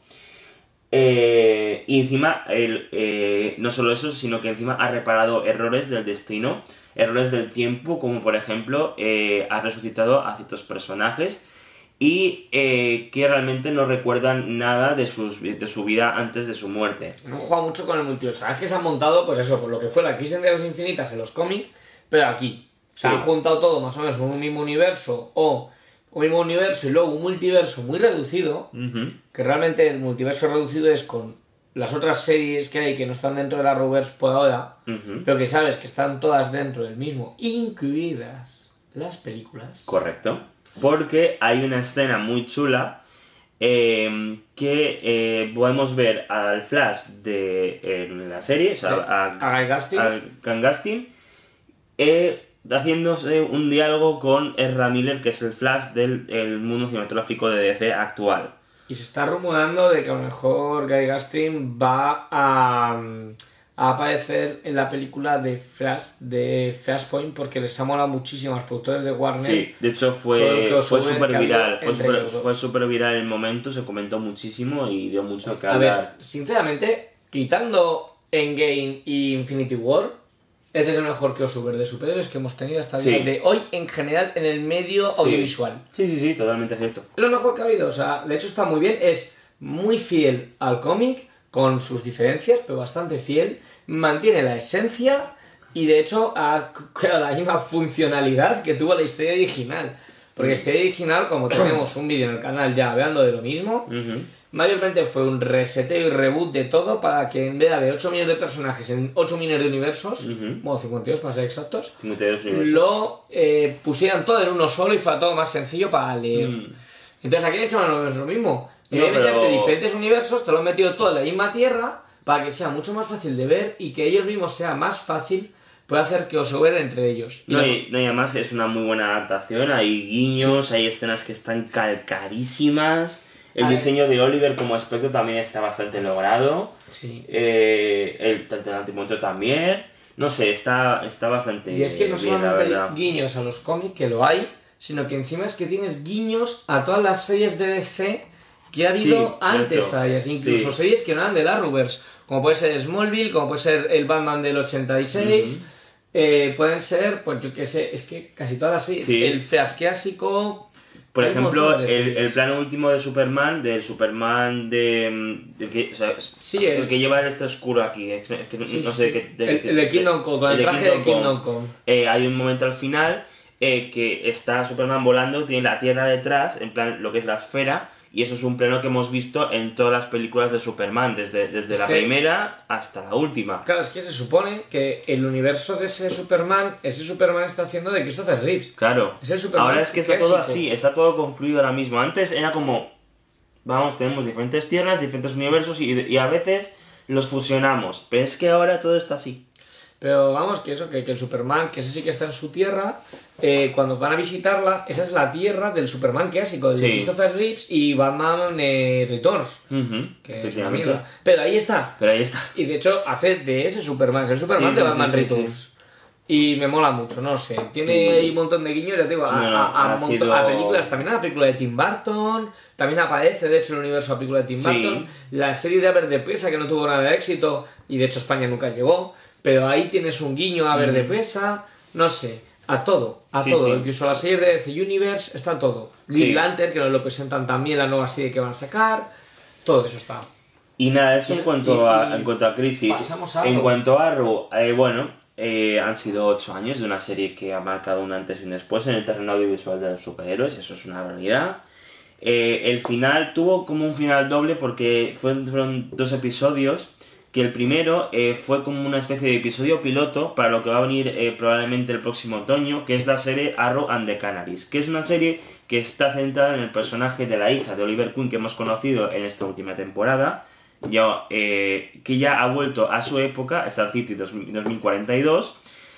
Eh, y encima, eh, no solo eso, sino que encima ha reparado errores del destino, errores del tiempo, como por ejemplo, eh, ha resucitado a ciertos personajes y eh, que realmente no recuerdan nada de, sus, de su vida antes de su muerte. No juega mucho con el multiverso. Sabes que se han montado, pues eso, por lo que fue la crisis de las infinitas en los cómics, pero aquí. Se Sí. han juntado todo más o menos en un mismo universo o un mismo universo y luego un multiverso muy reducido, que realmente el multiverso reducido es con las otras series que hay que no están dentro de la Rovers por ahora, pero que sabes que están todas dentro del mismo, incluidas las películas. Correcto. Porque hay una escena muy chula eh, que eh, podemos ver al Flash de en la serie, o sea, De- a, a Gustin, eh, haciéndose un diálogo con Ezra Miller, que es el Flash del el mundo cinematográfico de DC actual. Y se está rumorando de que a lo mejor Guy Gustin va a, a aparecer en la película de Flash de Flashpoint porque les ha molado muchísimo a los productores de Warner. Sí, de hecho fue, fue súper viral, fue dos. fue súper viral el momento, se comentó muchísimo y dio mucho que A hablar. ver, sinceramente, quitando Endgame y Infinity War, este es el mejor crossover de superhéroes que hemos tenido hasta el Sí. día de hoy en general en el medio Sí. audiovisual. Sí, sí, sí, totalmente cierto. Lo mejor que ha habido, o sea, de hecho está muy bien, es muy fiel al cómic, con sus diferencias, pero bastante fiel, mantiene la esencia y de hecho ha creado la misma funcionalidad que tuvo la historia original. Porque la historia original, como tenemos un vídeo en el canal ya hablando de lo mismo, Ujú. mayormente fue un reseteo y reboot de todo para que en vez de haber 8 millones de personajes en 8 millones de universos, Ujú. bueno, 52 para ser exactos, 52 universos. lo eh, pusieran todo en uno solo y fuera todo más sencillo para leer. Mm. Entonces aquí han hecho más o menos lo mismo. No, de pero- meterte diferentes universos, te lo han metido todo en la misma tierra para que sea mucho más fácil de ver y que ellos mismos sea más fácil puede hacer que os ver entre ellos. No, la- y, no, y además es una muy buena adaptación, hay guiños, hay escenas que están calcadísimas. El A ver. diseño de Oliver como aspecto también está bastante logrado. sí. Eh, el, tanto el antimonto también. No sé, está, está bastante Y es que no bien, la solamente hay guiños a los cómics, que lo hay, sino que encima es que tienes guiños a todas las series de DC que ha habido Sí, antes cierto. a ellas, incluso Sí. series que no eran de la Arrowverse, como puede ser Smallville, como puede ser el Batman del 86, eh, pueden ser, pues yo qué sé, es que casi todas las series, Sí. el Flash clásico... Por ejemplo, de el, plano último de Superman, del Superman de. del que, o sea, Sí, el, el- que lleva este oscuro aquí. es que- es que no, sé qué. El- el de Kingdom Come, con el traje de Kingdom Come. Eh, hay un momento al final eh, que está Superman volando, tiene la Tierra detrás, en plan lo que es la esfera, y eso es un plano que hemos visto en todas las películas de Superman, desde, desde Es la que- primera hasta la última. Claro, es que se supone que el universo de ese Superman, ese Superman está haciendo de Christopher Reeves. Claro. Es el Superman Ahora es que está todo así, está todo confluido ahora mismo. Antes era como, vamos, tenemos diferentes tierras, diferentes universos y, y a veces los fusionamos. Pero es que ahora todo está así. Pero vamos, que eso, que, que el Superman, que ese sí que está en su tierra, eh, cuando van a visitarla, esa es la tierra del Superman clásico, de Sí. Christopher Reeves y Batman eh, Returns, que es una mierda. Pero ahí está. Pero ahí está. Y de hecho hace de ese Superman, es el Superman Sí, de sí, Batman Returns. Y me mola mucho, no sé. Tiene Sí. ahí un montón de guiños, ya te digo, a, No, a- a ha monto- sido- a películas, también a la película de Tim Burton, también aparece, de hecho, en el universo la película de Tim Sí. Burton, la serie de Haber de Presa, que no tuvo nada de éxito, y de hecho España nunca llegó, pero ahí tienes un guiño a Haber de Presa, no sé, a todo, a Mm. Sí, todo, sí. incluso las series de DC Universe, está todo. Green Sí. Lantern, que nos lo presentan también, la nueva serie que van a sacar, todo eso está. Y nada, eso Y- en cuanto, y- a, y en cuanto a Crisis. a en cuanto a Arrow, eh, bueno, eh, han sido ocho años de una serie que ha marcado un antes y un después en el terreno audiovisual de los superhéroes, eso es una realidad. Eh, el final tuvo como un final doble porque fueron, fueron dos episodios. Que el primero eh, fue como una especie de episodio piloto para lo que va a venir eh, probablemente el próximo otoño, que es la serie Arrow and the Canaries, que es una serie que está centrada en el personaje de la hija de Oliver Queen que hemos conocido en esta última temporada, eh, que ya ha vuelto a su época, Star City 2000 2042,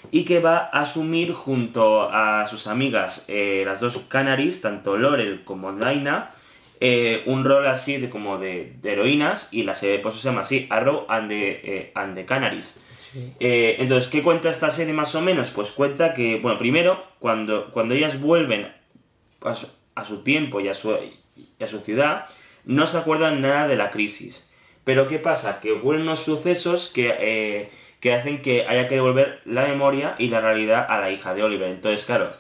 y que va a asumir junto a sus amigas, las dos Canaries, tanto Laurel como Dinah, eh, un rol así de como de, de heroínas, y la serie pues se llama así, Arrow and the, eh, and the Canaries. Eh, entonces, ¿qué cuenta esta serie más o menos? Pues cuenta que, bueno, primero, cuando, cuando ellas vuelven a su, a su tiempo y a su, y a su ciudad, no se acuerdan nada de la crisis. Pero ¿qué pasa? Que ocurren unos sucesos que, eh, que hacen que haya que devolver la memoria y la realidad a la hija de Oliver. Entonces, claro,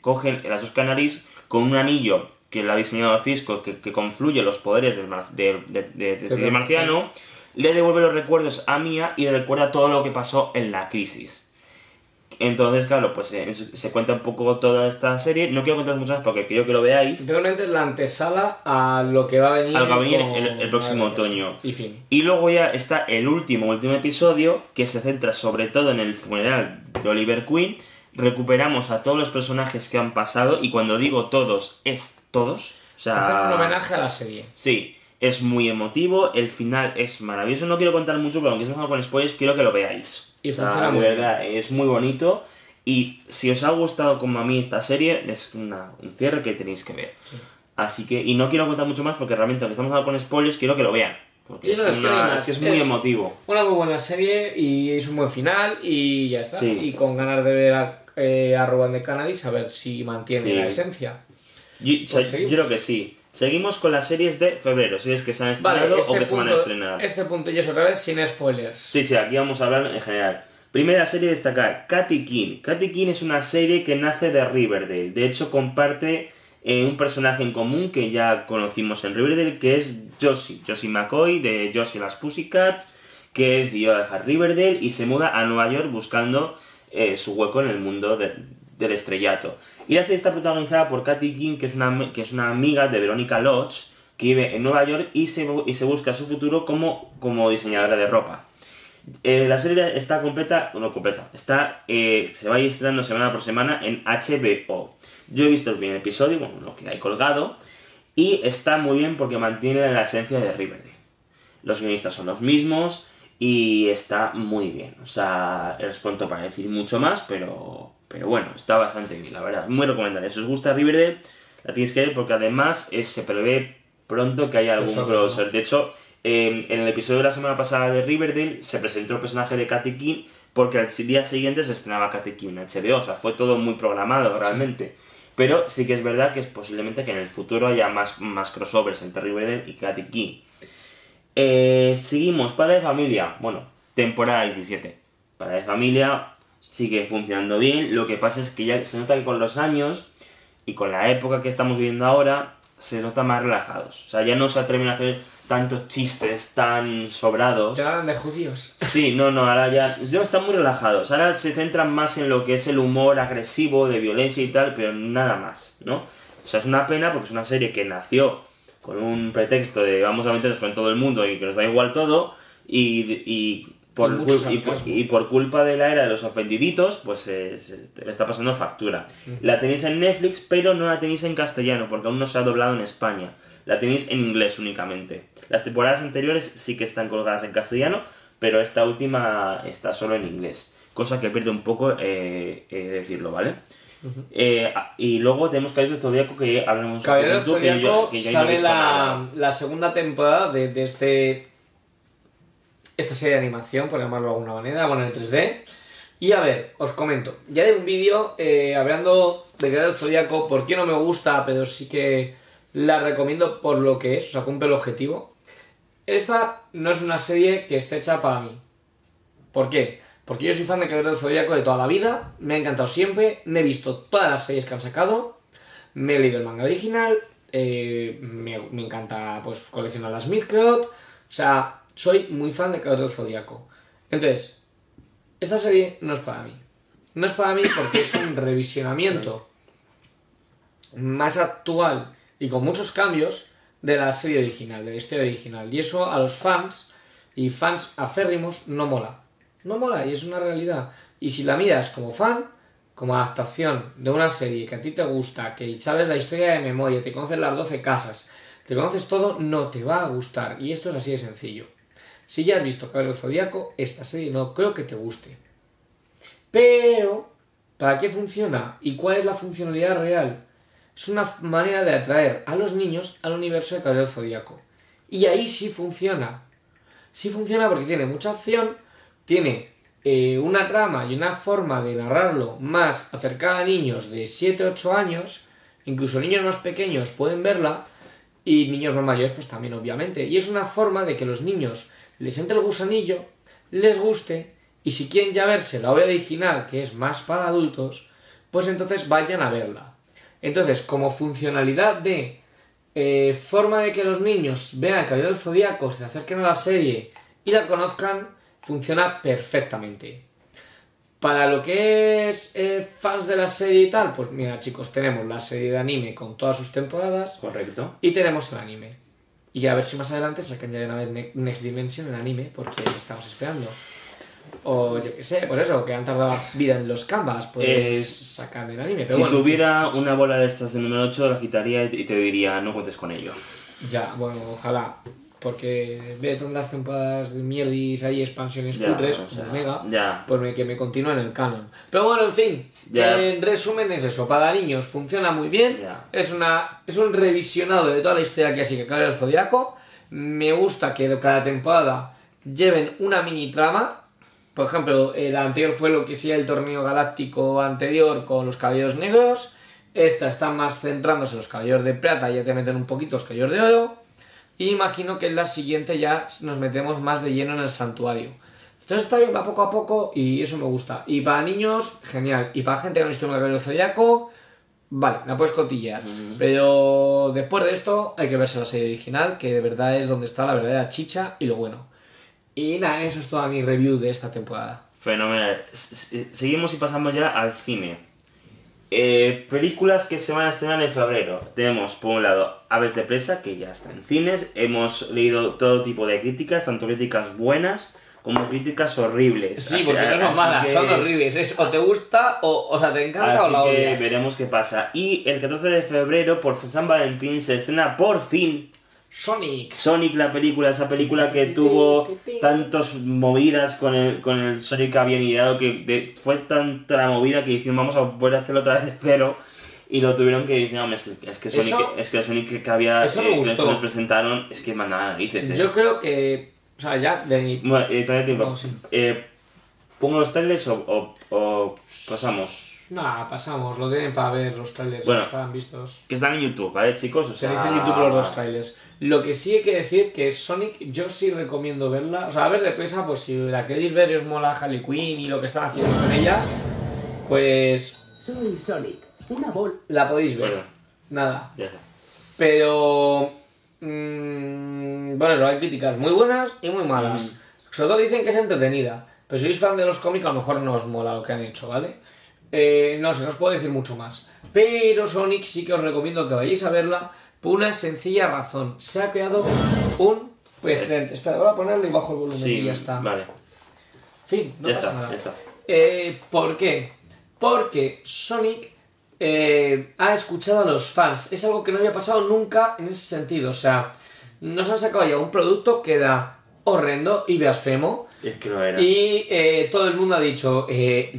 cogen las dos Canaries con un anillo que lo ha diseñado Cisco, que, que confluye los poderes del, de, de- de- marciano, le devuelve los recuerdos a Mia y le recuerda todo lo que pasó en la crisis. Entonces, claro, pues eh, se, se cuenta un poco toda esta serie. No quiero contar mucho más porque quiero que lo veáis. Realmente es la antesala a lo que va a venir, A lo que va a venir con- el- el próximo otoño. sí. Y fin. Y luego ya está el último, último episodio que se centra sobre todo en el funeral de Oliver Queen. Recuperamos a todos los personajes que han pasado y cuando digo todos, es todos. O sea, Hacer un homenaje a la serie. Sí, es muy emotivo, el final es maravilloso. No quiero contar mucho, pero aunque estemos con spoilers, quiero que lo veáis. Y funciona de muy verdad, es muy bonito. Y si os ha gustado como a mí esta serie, es una- un cierre que tenéis que ver. Así que, y no quiero contar mucho más porque realmente, aunque estamos hablando con spoilers, quiero que lo vean. Porque Sí, es, no, es que una- es que es muy Es- emotivo. Una muy buena serie y es un buen final y ya está. Sí. Y con ganas de ver a, eh, a Ruben de Cannabis a ver si mantiene la esencia. Yo, Pues yo creo que sí. Seguimos con las series de febrero, series que se han estrenado Vale, o este que se van a estrenar. este punto y eso otra vez sin spoilers. Sí, sí, aquí vamos a hablar en general. Primera serie a destacar, Katy King. Katy King es una serie que nace de Riverdale. De hecho, comparte eh, un personaje en común que ya conocimos en Riverdale, que es Josie. Josie McCoy, de Josie las Pussycats, que decidió dejar Riverdale y se muda a Nueva York buscando eh, su hueco en el mundo de- del estrellato. Y la serie está protagonizada por Katy King, que es una, que es una amiga de Veronica Lodge, que vive en Nueva York y se, y se busca su futuro como, como diseñadora de ropa. Eh, la serie está completa, no completa, está, eh, se va a ir estrenando semana por semana en HBO. Yo he visto el primer episodio, bueno, lo que hay colgado, y está muy bien porque mantiene la esencia de Riverdale. Los guionistas son los mismos y está muy bien. O sea, es pronto para decir mucho más, pero, pero bueno, está bastante bien, la verdad. Muy recomendable. Si os gusta Riverdale, la tenéis que ver porque además eh, se prevé pronto que haya algún Crossover. De hecho, eh, en el episodio de la semana pasada de Riverdale se presentó el personaje de Katy King porque al día siguiente se estrenaba Katy King en HBO. O sea, fue todo muy programado realmente. Pero sí que es verdad que es posiblemente que en el futuro haya más, más crossovers entre Riverdale y Katy King. Eh, seguimos, Padre de Familia. Bueno, temporada 17. Padre de Familia sigue funcionando bien. Lo que pasa es que ya se nota que con los años y con la época que estamos viviendo ahora, se nota más relajados. O sea, ya no se atreven a hacer tantos chistes tan sobrados. Te hablan de judíos. Sí, no, no, ahora ya, ya están muy relajados. Ahora se centran más en lo que es el humor agresivo, de violencia y tal, pero nada más, ¿no? O sea, es una pena porque es una serie que nació con un pretexto de vamos a meternos con todo el mundo y que nos da igual todo y, y por, Y por- sarcasmo. y por culpa de la era de los ofendiditos, pues eh, se- se- le está pasando factura. La tenéis en Netflix, pero no la tenéis en castellano porque aún no se ha doblado en España. La tenéis en inglés únicamente. Las temporadas anteriores sí que están colgadas en castellano, pero esta última está solo en inglés. Cosa que pierde un poco eh, eh, decirlo, ¿vale? Eh, y luego tenemos Caballeros del Zodíaco que hablamos Caballero del tú, que yo- Zodíaco que yo sale la, segunda temporada de, de este esta serie de animación, por llamarlo de alguna manera, bueno, en 3D. Y a ver, os comento, ya de un vídeo eh, hablando de Guerra del Zodíaco, por qué no me gusta, pero sí que la recomiendo por lo que es, o sea, cumple el objetivo. Esta no es una serie que esté hecha para mí. ¿Por qué? Porque yo soy fan de Guerra del Zodíaco de toda la vida, me ha encantado siempre, me he visto todas las series que han sacado, me he leído el manga original, eh, me, encanta pues coleccionar las Midcloud, o sea, soy muy fan de Caballero del Zodíaco. Entonces, esta serie no es para mí. No es para mí porque es un revisionamiento más actual y con muchos cambios de la serie original, de la historia original. Y eso a los fans y fans aférrimos no mola. No mola y es una realidad. Y si la miras como fan, como adaptación de una serie que a ti te gusta, que sabes la historia de memoria, te conoces las 12 casas, te conoces todo, no te va a gustar. Y esto es así de sencillo. Si ya has visto Caballero Zodíaco, esta serie no creo que te guste. Pero, ¿para qué funciona? ¿Y cuál es la funcionalidad real? Es una manera de atraer a los niños al universo de Caballero Zodíaco. Y ahí sí funciona. Sí funciona porque tiene mucha acción, tiene eh, una trama y una forma de narrarlo más acercada a niños de 7-8 años, incluso niños más pequeños pueden verla, y niños más mayores pues también obviamente. Y es una forma de que los niños les entre el gusanillo, les guste, y si quieren ya verse la obra original, que es más para adultos, pues entonces vayan a verla. Entonces, como funcionalidad de eh, forma de que los niños vean Caballero del Zodíaco, se acerquen a la serie y la conozcan, funciona perfectamente. Para lo que es eh, fans de la serie y tal, pues mira chicos, tenemos la serie de anime con todas sus temporadas Correcto. y tenemos el anime. Y a ver si más adelante sacan ya de una vez Ne- Next Dimension el anime, porque estamos esperando. O yo que sé, pues eso, que han tardado vida en los canvas, pues Es- sacan el anime. Pero si bueno, tuviera una bola de estas de número 8, la quitaría y te diría, no cuentes con ello. Ya, bueno, ojalá. Porque ve todas las temporadas de mierdis, hay expansiones Ya, cutres, o sea, como Mega, ya. pues me- que me continúen el canon. Pero bueno, en fin, Ya. en resumen es eso, para niños funciona muy bien, es una es un revisionado de toda la historia que así que cae el Zodiaco, me gusta que cada temporada lleven una mini trama, por ejemplo, el anterior fue lo que sea el torneo galáctico anterior con los caballeros negros, esta está más centrándose en los caballeros de plata, ya te meten un poquito los caballeros de oro, y imagino que en la siguiente ya nos metemos más de lleno en el santuario. Entonces está bien, va poco a poco y eso me gusta. Y para niños, genial. Y para gente que no ha visto un cabello zodiaco, vale, la puedes cotillear. Pero después de esto hay que verse la serie original, que de verdad es donde está la verdadera chicha y lo bueno. Y nada, eso es toda mi review de esta temporada. Fenomenal. S- s- Seguimos y pasamos ya al cine. Eh, películas que se van a estrenar en febrero. Tenemos, por un lado, Aves de Presa, que ya está en cines. Hemos leído todo tipo de críticas, tanto críticas buenas como críticas horribles. Sí, Así- porque no son malas, que- son horribles. Es o te gusta o, o sea, te encanta o la que odias. veremos qué pasa. Y el 14 de febrero, por San Valentín, se estrena por fin Sonic. Sonic, la película, esa película que tuvo tantas movidas con el, con el Sonic que habían ideado, que de- fue tanta la movida que hicieron, vamos a volver a hacerlo otra vez de cero. Y lo tuvieron que decir, no, es que, es que Sonic, Eso- es que el Sonic que había, eso me eh, que nos presentaron, es que mandaba narices, eh. Yo creo que. O sea, ya de mi. Bueno, eh, espérate, tiempo. Sí. Eh, ¿Pongo los trailers o, o, o pasamos? Nada, pasamos, lo tienen para ver los trailers, Bueno. están vistos. Que están en YouTube, ¿vale, chicos? O sea, en YouTube los dos trailers. Lo que sí hay que decir que Sonic, yo sí recomiendo verla. O sea, a ver de presa, pues si la queréis ver y os mola Harley Quinn y lo que están haciendo con ella, pues Soy Sonic, una bol. la podéis ver. Bueno. Nada. Ya está. Pero. mm, bueno, eso, hay críticas muy buenas y muy malas. Sobre todo dicen que es entretenida. Pero si sois fan de los cómics, a lo mejor no os mola lo que han hecho, ¿vale? Eh, no sé, no os puedo decir mucho más. Pero Sonic sí que os recomiendo que vayáis a verla por una sencilla razón. Se ha creado un precedente. Espera, voy a ponerle y bajo el volumen Sí, y ya está. vale. Fin, no ya pasa está, nada. ya está. Eh, ¿Por qué? Porque Sonic eh, ha escuchado a los fans. Es algo que no había pasado nunca en ese sentido. O sea, nos han sacado ya un producto que era horrendo y blasfemo. Es que lo era. Y eh, todo el mundo ha dicho,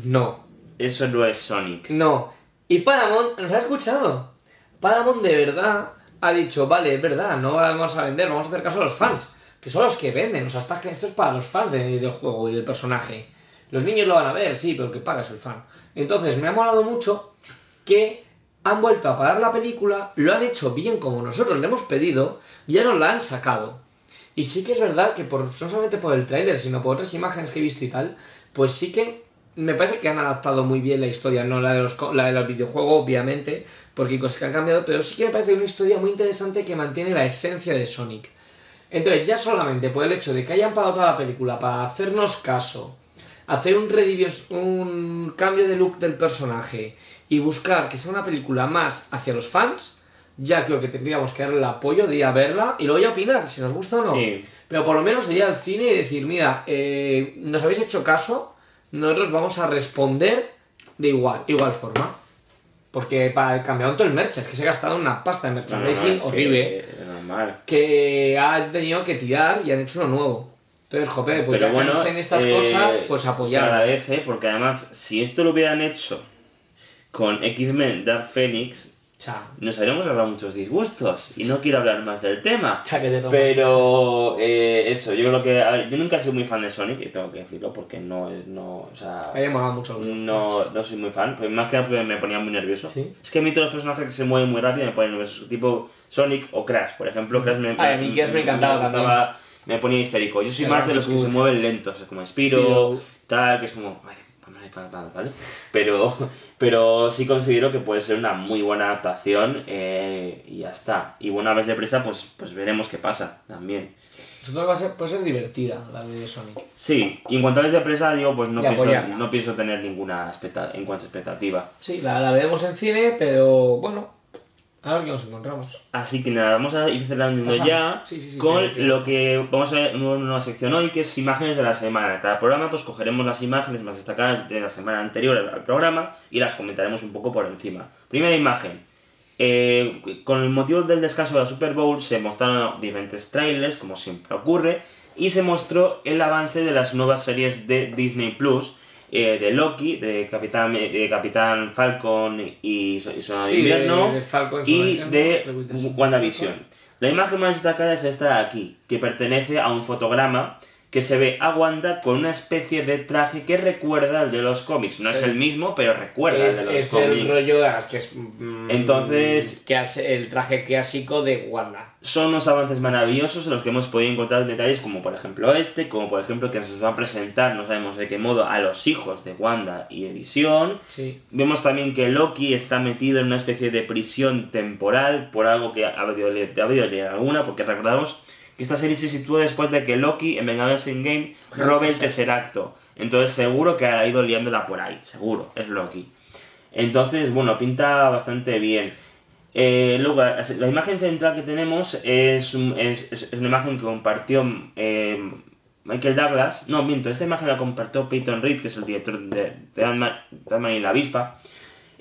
no, Eso no es Sonic. no. Y Paramount nos ha escuchado. Paramount de verdad ha dicho, vale, es verdad, no vamos a vender, vamos a hacer caso a los fans. Que son los que venden, o sea, esto es para los fans de- del juego y del personaje. Los niños lo van a ver, sí, pero que paga es el fan. Entonces, me ha molado mucho que han vuelto a parar la película, lo han hecho bien como nosotros le hemos pedido, ya nos la han sacado. Y sí que es verdad que por, no solamente por el tráiler, sino por otras imágenes que he visto y tal, pues sí que me parece que han adaptado muy bien la historia, no la de los, la del videojuego, obviamente, porque hay cosas que han cambiado, pero sí que me parece una historia muy interesante que mantiene la esencia de Sonic. Entonces, ya solamente por el hecho de que hayan pagado toda la película para hacernos caso, hacer un, un cambio de look del personaje y buscar que sea una película más hacia los fans, ya creo que tendríamos que darle el apoyo de ir a verla y luego ya opinar si nos gusta o no. Sí. Pero por lo menos de ir al cine y decir, mira, eh, nos habéis hecho caso, nosotros vamos a responder de igual, igual forma. Porque para el todo el merch, es que se ha gastado una pasta de No, no, no, merchandising horrible que ha tenido que tirar y han hecho uno nuevo. Entonces, jope, pues Pero ya bueno, hacen estas eh, cosas, pues Se apoyar. agradece porque además, si esto lo hubieran hecho con X-Men Dark Phoenix, Cha. nos habríamos ahorrado muchos disgustos. Y no quiero hablar más del tema. Cha, que te tomo. Pero eh, eso, yo creo que. a ver, yo nunca he sido muy fan de Sonic, y tengo que decirlo, porque no es. No, o sea, me molaba mucho. no, no soy muy fan, pues más que nada porque me ponía muy nervioso. Sí. Es que a mí todos los personajes que se mueven muy rápido me ponen nerviosos, tipo Sonic o Crash, por ejemplo. Crash me, a mí Crash me encantaba también. Me ponía histérico. Yo soy más de los que se mueven lentos, como Spiro, tal, que es como. Pero, pero sí considero que puede ser una muy buena adaptación eh, y ya está. Y una vez de presa, pues, pues veremos qué pasa también. Todo va a ser, puede ser divertida la de Sonic. Sí, y en cuanto a vez de presa, digo, pues no Y pienso, no pienso tener ninguna expecta- en cuanto a expectativa. Sí, la, la veremos en cine, pero bueno, a ver qué nos encontramos. Así que nada, vamos a ir cerrando ya Sí, sí, sí, con lo que vamos a ver en una nueva sección hoy, que es imágenes de la semana. Cada programa pues cogeremos las imágenes más destacadas de la semana anterior al al programa y las comentaremos un poco por encima. Primera imagen. Eh, con el motivo del descanso de la Super Bowl se mostraron diferentes trailers, como siempre ocurre, y se mostró el avance de las nuevas series de Disney Plus, eh, de Loki, de Capitán, de Capitán Falcon y, de Invierno, de- de Falcon y de. WandaVision. La imagen más destacada es esta de aquí, que pertenece a un fotograma que se ve a Wanda con una especie de traje que recuerda al de los cómics. No es el mismo, pero recuerda Es, al de los es cómics. el rollo de las que es. mm, Entonces- Que hace el traje clásico de Wanda. Son unos avances maravillosos en los que hemos podido encontrar detalles como por ejemplo este, como por ejemplo que se nos va a presentar, no sabemos de qué modo, a los hijos de Wanda y de Visión. Sí. Vemos también que Loki está metido en una especie de prisión temporal por algo que ha habido, ha habido leer alguna, porque recordamos que esta serie se sitúa después de que Loki en Vengadores Endgame robe el Tesseracto. Entonces seguro que ha ido liándola por ahí, seguro, es Loki. Entonces, bueno, pinta bastante bien. Eh, luego, la imagen central que tenemos es, un- es, una imagen que compartió eh, Michael Douglas. No, miento, esta imagen la compartió Peyton Reed, que es el director de, de Ant-Man y la avispa.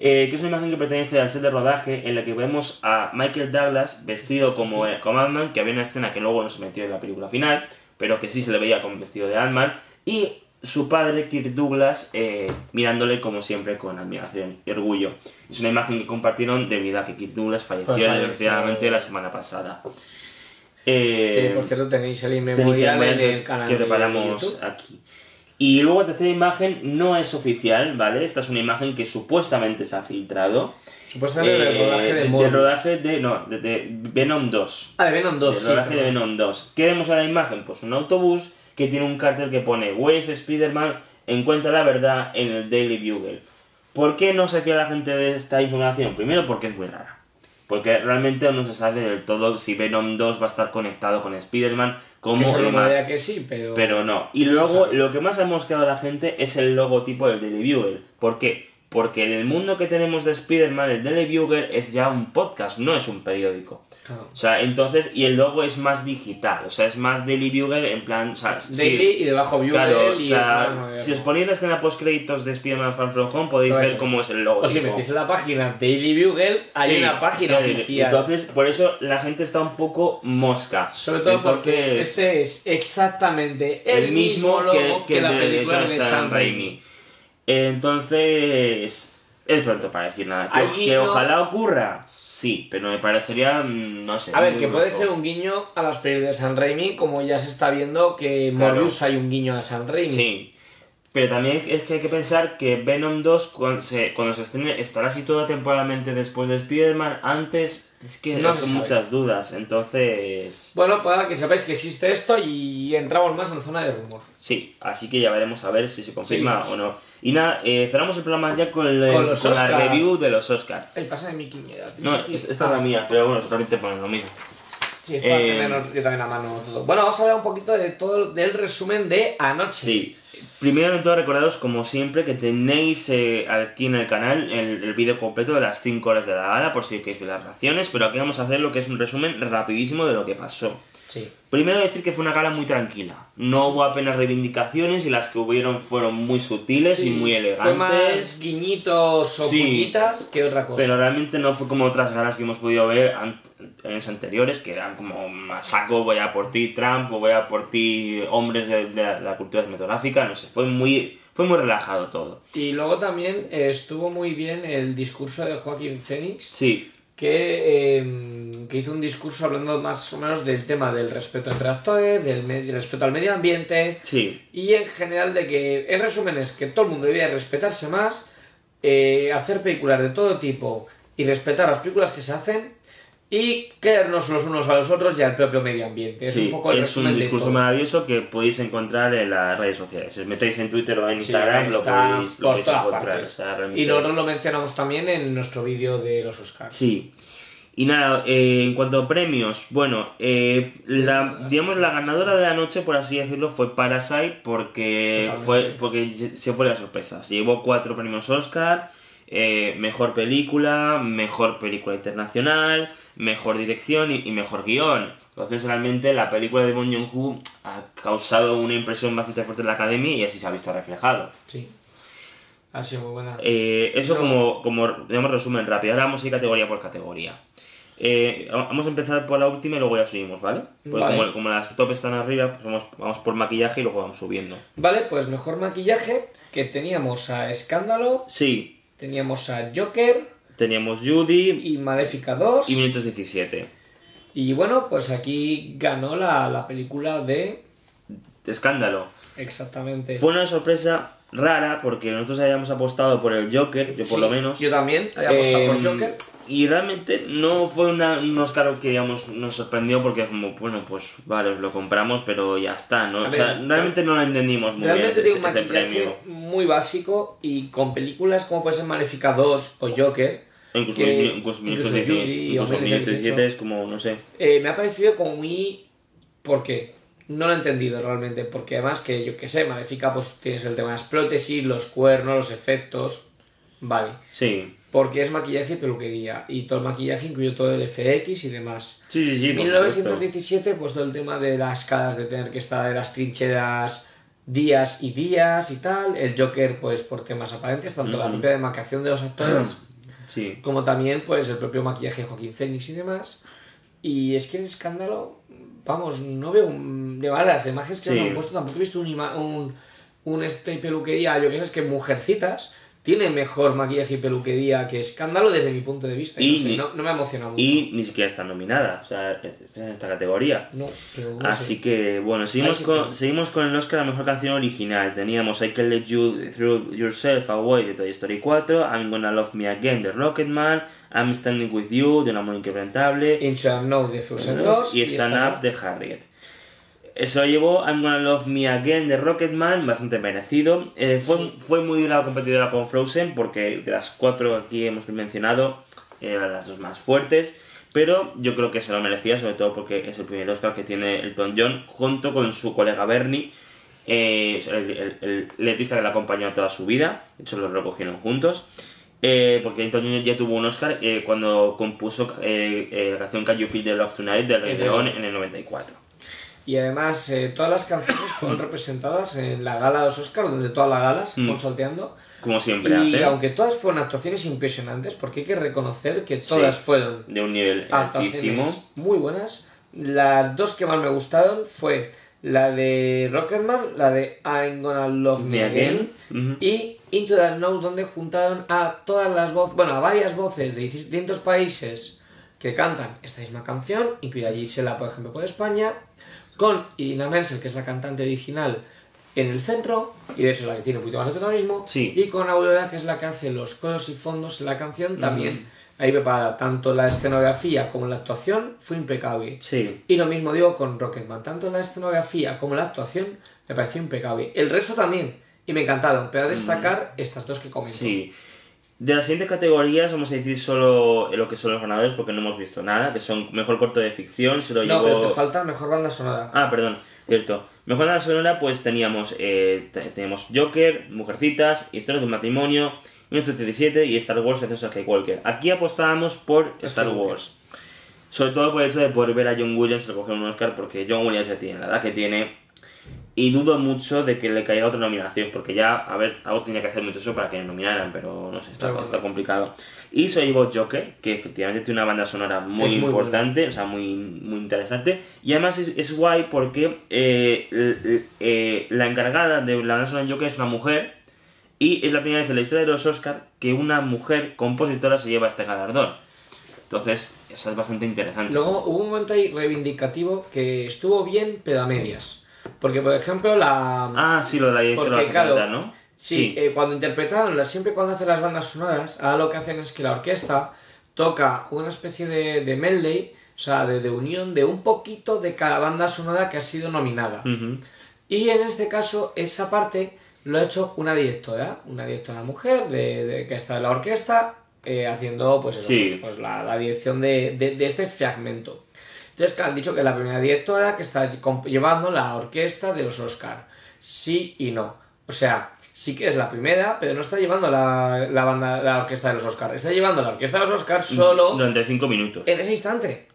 Eh, que es una imagen que pertenece al set de rodaje en la que vemos a Michael Douglas vestido como, eh, como Ant-Man, que había una escena que luego no se metió en la película final, pero que sí se le veía como vestido de Ant-Man, y su padre, Kirk Douglas, eh, mirándole como siempre con admiración y orgullo. Es una imagen que compartieron debido a que Kirk Douglas falleció Pues desgraciadamente la semana pasada. Eh, Que por cierto tenéis el inmemorial el en el canal que de preparamos YouTube. aquí. Y luego la tercera imagen no es oficial, ¿vale? Esta es una imagen que supuestamente se ha filtrado. Supuestamente del Eh, rodaje de del rodaje de, no, de, de Venom 2. Ah, de Venom 2, Del sí. rodaje de. Venom 2. ¿Qué vemos en la imagen? Pues un autobús que tiene un cartel que pone Where is Spider-Man? Encuentra la verdad en el Daily Bugle. ¿Por qué no se fía la gente de esta información? Primero porque es muy rara. Porque realmente no se sabe del todo si Venom 2 va a estar conectado con Spider-Man, como demás. rumorea que sí, pero... Pero no. Y No luego lo que más ha mosqueado a la gente es el logotipo del Daily Bugle. ¿Por qué? Porque en el mundo que tenemos de Spider-Man, el Daily Bugle es ya un podcast, no es un periódico. Claro. O sea, entonces, y el logo es más digital, o sea, es más Daily Bugle en plan. O sea, sí, Daily y debajo Bugle Claro, o y sea, es más si os ponéis la escena post créditos de Spider-Man Far From Home podéis ver cómo es el logo. O si metéis en la página Daily Bugle, hay Sí, una página claro, oficial. Entonces, por eso la gente está un poco mosca. Sobre todo porque este es exactamente el, mismo logo que, el la de- película de, de Sam Raimi. Entonces, es pronto para decir nada. ¿Que, Allí que no- ojalá ocurra? Sí, pero me parecería, mm, no sé. A ver, muy que puede brusco. ser un guiño a las películas de Sam Raimi, como ya se está viendo que en Claro. Morbius hay un guiño a Sam Raimi. Sí. Pero también es que hay que pensar que Venom 2, cuando se, cuando se estrene, estará situado temporalmente después de Spider-Man. Antes, es que No son muchas dudas. Entonces, Bueno, para que sepáis que existe esto y entramos más en la zona de rumor. sí. Así que ya veremos a ver si se confirma Sí. o no. Y nada, eh, cerramos el programa ya con, el- Con la review de los Oscars. El pasa de mi quiñera. No, es- esta es la mía, pero bueno, realmente ponen lo mismo. Sí, es para Eh, tener yo también a mano todo. Bueno, vamos a hablar un poquito de todo del resumen de anoche. Sí. Primero de todo, recordaros, como siempre, que tenéis eh, aquí en el canal el, el vídeo completo de las 5 horas de la gala, por si queréis ver las reacciones, pero aquí vamos a hacer lo que es un resumen rapidísimo de lo que pasó. Sí. Primero decir que fue una gala muy tranquila. No hubo apenas reivindicaciones y las que hubieron fueron muy sutiles y muy elegantes. Fue más guiñitos o Sí. que otra cosa. Pero realmente no fue como otras galas que hemos podido ver años anteriores, que eran como "A saco, voy a por ti Trump, o voy a por ti hombres de, de la, la cultura cinematográfica, no sé, fue muy, fue muy relajado todo. Y luego también eh, estuvo muy bien el discurso de Joaquín Phoenix, Sí, que, eh, que hizo un discurso hablando más o menos del tema del respeto entre actores, del respeto al medio ambiente. Sí, y en general de que, en resumen, es que todo el mundo debía respetarse más, eh, hacer películas de todo tipo y respetar las películas que se hacen y querernos los unos a los otros y al propio medio ambiente. Es sí, un poco el es un discurso maravilloso que podéis encontrar en las redes sociales. Si os metéis en Twitter o en Sí, Instagram, lo podéis, lo podéis encontrar. Y nosotros lo mencionamos también en nuestro vídeo de los Oscars. Sí. Y nada, eh, en cuanto a premios, bueno, eh, la, digamos la ganadora de la noche, por así decirlo, fue Parasite porque Totalmente. fue porque se fue la sorpresa. Se llevó cuatro premios Oscar, eh, mejor película, mejor película internacional, mejor dirección y, y mejor guion. Entonces realmente la película de Bong Joon-ho ha causado una impresión bastante fuerte en la academia y así se ha visto reflejado. Sí. Ha sido muy buena. Eh, eso como, como, digamos, resumen rápido. Ahora vamos a ir categoría por categoría. Eh, vamos a empezar por la última y luego ya subimos, ¿vale? Porque Vale. como, como las top están arriba, pues vamos, vamos por maquillaje y luego vamos subiendo. Vale, pues mejor maquillaje, que teníamos a Escándalo, Sí, teníamos a Joker teníamos Judy y Maléfica 2. y Minutos 17. Y bueno, pues aquí ganó la, la película de... Escándalo. Exactamente. Fue una sorpresa rara porque nosotros habíamos apostado por el Joker, yo por lo menos. Yo también, había apostado por Em, Joker. Y realmente no fue una, un Oscar que digamos nos sorprendió porque como, bueno, pues vale, os lo compramos, pero ya está, ¿no? A o sea, ver, realmente no lo entendimos muy Realmente bien tiene un ese, maquillaje muy básico y con películas como puede ser Maléfica 2 o Joker, Incluso, que- incluso, incluso Minutos 17, Judy o incluso Minutos Minutos 17 18. es como, no sé. eh, me ha parecido como muy... ¿Por qué? No lo he entendido realmente, porque además que yo que sé, Maléfica pues tienes el tema de las prótesis, los cuernos, los efectos... Vale. Sí, Porque es maquillaje y peluquería. Y todo el maquillaje incluye todo el FX y demás. sí, sí, sí. por supuesto. 1917, pues todo el tema de las caras de tener que estar en las trincheras días y días y tal. El Joker, pues por temas aparentes, tanto la propia demarcación de los actores Sí, como también pues el propio maquillaje de Joaquín Phoenix y demás. Y es que en escándalo, vamos, no veo un... De verdad, las imágenes que Sí. han puesto, tampoco he visto un, ima- un, un este peluquería, yo que sé, es que Mujercitas tiene mejor maquillaje y peluquería que escándalo desde mi punto de vista. Y, no, sé, ni- no, no me ha emocionado mucho. y ni siquiera está nominada, o sea, es en esta categoría. No, pero Así sé. que, bueno, seguimos sí con, que- seguimos con el Oscar a la mejor canción original. Teníamos I Can Let You Through Yourself Away de Toy Story 4, I'm Gonna Love Me Again de Rocketman, I'm Standing With You de Un Amor Inquebrantable Into the No de Frozen 2 y Stand Up de Harriet. Eso lo llevó I'm Gonna Love Me Again de Rocketman, bastante merecido. Eh, fue, Sí. fue muy la competidora con Frozen porque de las cuatro aquí hemos mencionado, eran las dos más fuertes. Pero yo creo que se lo merecía, sobre todo porque es el primer Oscar que tiene Elton John junto con su colega Bernie, eh, el, el- el letrista que le acompañó toda su vida. De hecho, lo recogieron juntos. Eh, porque Elton John ya tuvo un Oscar eh, cuando compuso la canción Can You Feel the Love Tonight del Rey El de- León en el 94. Y además, eh, todas las canciones fueron representadas en la gala de los Oscars, donde todas las galas se Mm. fueron salteando. Como siempre Y hace. aunque todas fueron actuaciones impresionantes, porque hay que reconocer que todas Sí. fueron De un nivel altísimo. muy buenas. Las dos que más me gustaron fue la de Rocketman, la de I'm Gonna Love Me Again, y Into the Know, donde juntaron a todas las voces, bueno, a varias voces de distintos países que cantan esta misma canción, incluida Gisela, por ejemplo, por España, con Irina Menzel, que es la cantante original, en el centro, y de hecho la que tiene un poquito más de protagonismo, Sí. y con Aurora, que es la que hace los coros y fondos en la canción, también ahí preparada. Tanto la escenografía como la actuación fue impecable. Sí. Y lo mismo digo con Rocketman, tanto la escenografía como la actuación me pareció impecable. El resto también, y me encantaron, pero a destacar estas dos que comento. Sí. De las siguientes categorías vamos a decir solo lo que son los ganadores porque no hemos visto nada, que son mejor corto de ficción, se lo No, llevó... pero te falta mejor banda sonora. Ah, perdón, cierto. Mejor banda sonora, pues teníamos, eh, te- teníamos Joker, Mujercitas, Historia de un matrimonio, 1937 y Star Wars Ascenso de Skywalker. Aquí apostábamos por Star Skywalker. Wars. Sobre todo por el hecho de poder ver a John Williams recoger un Oscar, porque John Williams ya tiene la edad que tiene. Y dudo mucho de que le caiga otra nominación, porque ya, a ver, algo tenía que hacer mucho eso para que le nominaran, pero no sé, está, Está está complicado. Y lo llevó Joker, que efectivamente tiene una banda sonora muy, muy importante, o sea, muy, muy interesante. Y además es, es guay porque eh, l- eh, la encargada de la banda sonora de Joker es una mujer, y es la primera vez en la historia de los Oscar que una mujer compositora se lleva este galardón. Entonces, eso es bastante interesante. Luego hubo un momento ahí reivindicativo que estuvo bien, pero a medias. Porque, por ejemplo, la. Ah, sí, lo de la directora Porque, vas a claro, comentar, ¿no? Sí, eh, cuando interpretaron, la- siempre cuando hacen las bandas sonoras, ahora lo que hacen es que la orquesta toca una especie de, de medley, o sea, de, de unión de un poquito de cada banda sonora que ha sido nominada. Y en este caso, esa parte lo ha hecho una directora, una directora mujer de, de- que está en la orquesta, eh, haciendo pues, eso, Sí. pues, pues, la, la dirección de, de- de este fragmento. Entonces, que han dicho que la primera directora que está llevando la orquesta de los Oscar. Sí y no. O sea, sí que es la primera, pero no está llevando la, la banda, la orquesta de los Oscar. Está llevando la orquesta de los Oscar solo Durante 5 minutos. en ese instante.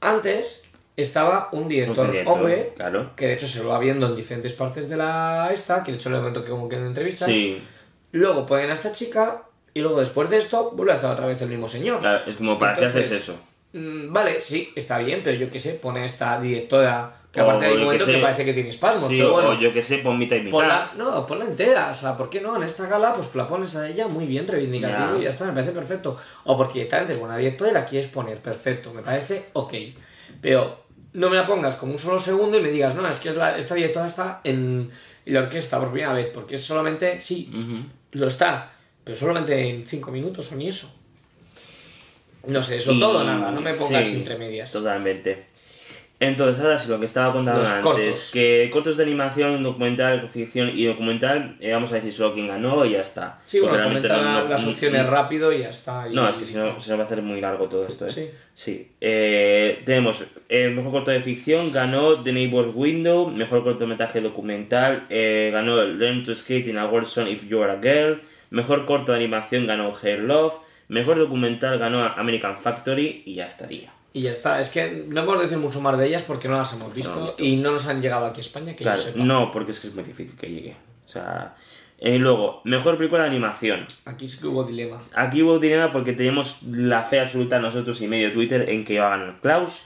Antes estaba un director, Un director, hombre claro. que de hecho se lo va viendo en diferentes partes de la esta, que de hecho le momento que como que en la entrevista. Sí, Luego ponen a esta chica y luego después de esto vuelve a estar otra vez el mismo señor. claro, es como, ¿para qué haces eso? Mm, vale, sí, está bien, pero yo qué sé, pone esta directora que O aparte hay un momento que parece que tiene espasmos, Sí, pero bueno. o yo que sé, pon mitad y mitad. Ponla, no, ponla entera, o sea, ¿por qué no? En esta gala, pues la pones a ella muy bien, reivindicativo Ya. y ya está, me parece perfecto. O porque directamente es buena directora y la quieres poner, perfecto, me parece ok. Pero no me la pongas como un solo segundo y me digas, no, es que es la- esta directora está en, la orquesta por primera vez, porque es solamente, sí, lo está, pero solamente en cinco minutos o ni eso. No sé, eso Y- todo nada, no me pongas sí, entre medias. Totalmente. Entonces, ahora sí, lo que estaba contando Los antes, cortos. que cortos de animación, documental, ficción y documental, eh, vamos a decir solo quién ganó y ya está. Sí, Porque bueno, comentar no- las no- opciones rápido y ya está. y- No, es que si no, se nos va a hacer muy largo todo esto, ¿eh? Sí. Sí. Eh, tenemos el mejor corto de ficción, ganó The Neighbor's Window, mejor cortometraje documental, eh, ganó Learn to Skate in a World Song If You Are a Girl, mejor corto de animación ganó Hair Love, mejor documental ganó American Factory y ya estaría. Y ya está, es que no podemos decir mucho más de ellas porque no las hemos visto, y no nos han llegado aquí a España, que Claro, yo sepa. no, porque es que es muy difícil que llegue. O sea, eh, luego, mejor película de animación. Aquí sí que hubo dilema. Aquí hubo dilema porque teníamos la fe absoluta nosotros y medio Twitter en que iba a ganar Klaus,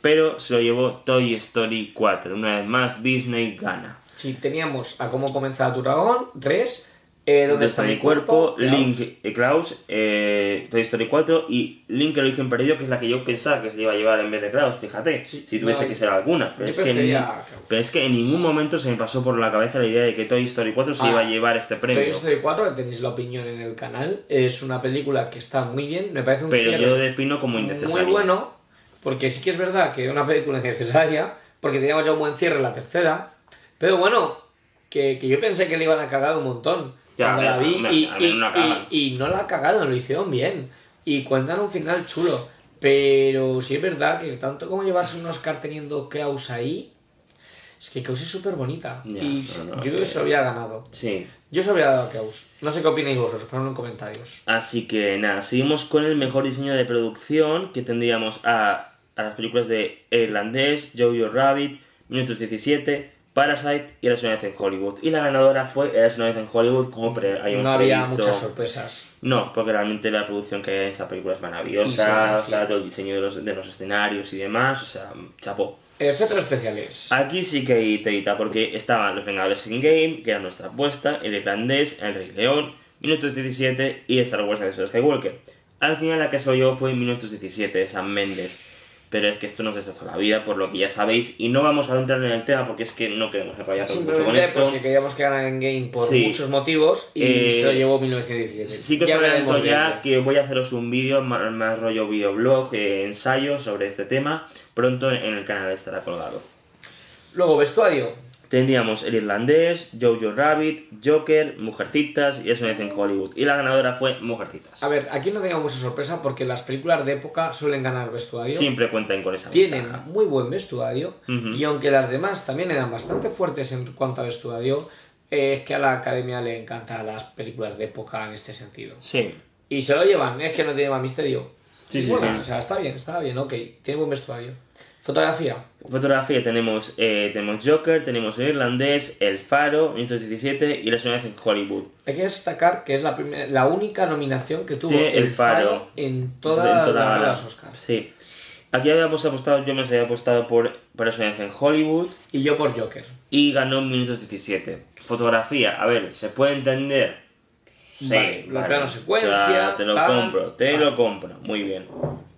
pero se lo llevó Toy Story 4. Una vez más, Disney gana. Si teníamos a cómo comenzar tu dragón, 3, eh, ¿dónde ¿Dónde está mi cuerpo? Link, eh, Klaus, eh, Toy Story 4 y Link el origen perdido, que es la que yo pensaba que se iba a llevar en vez de Klaus, fíjate, Sí, si tuviese no, que ser alguna. Pero es, que en, pero es que en ningún momento se me pasó por la cabeza la idea de que Toy Story 4 se Ah, iba a llevar este premio. Toy Story 4, que tenéis la opinión en el canal, es una película que está muy bien, me parece un pero cierre yo lo defino como innecesario. muy bueno, porque sí que es verdad que es una película innecesaria, porque teníamos ya un buen cierre en la tercera, pero bueno, que, que yo pensé que le iban a cagar un montón Ya, la vi y, no y- y no la cagaron, lo hicieron bien y cuentan un final chulo, pero sí es verdad que tanto como llevarse un Oscar teniendo Klaus ahí, es que Klaus es súper bonita y no, no, yo que- se lo había ganado. Sí. Yo se lo había dado a Klaus. No sé qué opináis vosotros, ponedlo en comentarios. Así que nada, seguimos con el mejor diseño de producción que tendríamos a, a las películas de Irlandés, Jojo Rabbit, Minutos 17, Parasite y La vez en Hollywood. Y la ganadora fue La vez en Hollywood, como pre- habíamos No había previsto. muchas sorpresas. No, porque realmente la producción que hay en esta película es maravillosa, se o sea, todo el diseño de los, de los escenarios y demás, o sea, chapó. Efectos especiales. Aquí sí que hay telita, porque estaban los Vengadores in Game, que era nuestra apuesta, el Irlandés, el Rey León, Minutos 17 y Star Wars de Skywalker. Al final la que soy yo fue Minutos 17 de San Méndez. Pero es que esto nos destrozó la vida, por lo que ya sabéis, y no vamos a entrar en el tema porque es que no queremos enrollarnos mucho con Simplemente esto. pues, que queríamos que ganara en game por Sí. muchos motivos y Eh, se lo llevó 1917. Sí que os adelanto ya que voy a haceros un vídeo, más, más rollo videoblog, eh, ensayo sobre este tema. Pronto en el canal estará colgado. Luego, vestuario. Tendríamos El Irlandés, Jojo Rabbit, Joker, Mujercitas y eso me en Hollywood. Y la ganadora fue Mujercitas. A ver, aquí no teníamos mucha sorpresa porque las películas de época suelen ganar vestuario. Siempre cuentan con esa Tienen ventaja. muy buen vestuario Ujú. y aunque las demás también eran bastante fuertes en cuanto a vestuario, eh, es que a la academia le encantan las películas de época en este sentido. Sí, Y se lo llevan, es que no tiene más misterio. Sí, sí, bueno, sí. O sea, está bien, está bien, ok. Tiene buen vestuario. Fotografía. Fotografía tenemos, eh, tenemos Joker, tenemos El Irlandés, El Faro, 1917 y La Soledad en Hollywood. Hay que destacar que es la, primer- la única nominación que tuvo Tiene el, Faro, Faro. en toda En la, toda la- los Oscars. Sí. Aquí habíamos apostado, yo me había apostado por, Soledad en Hollywood Y yo por Joker. y ganó minutos 17. Fotografía, a ver, ¿se puede entender? Sí, Vale, la plano O secuencia, sea, te lo tal. compro, te Vale. lo compro. Muy bien.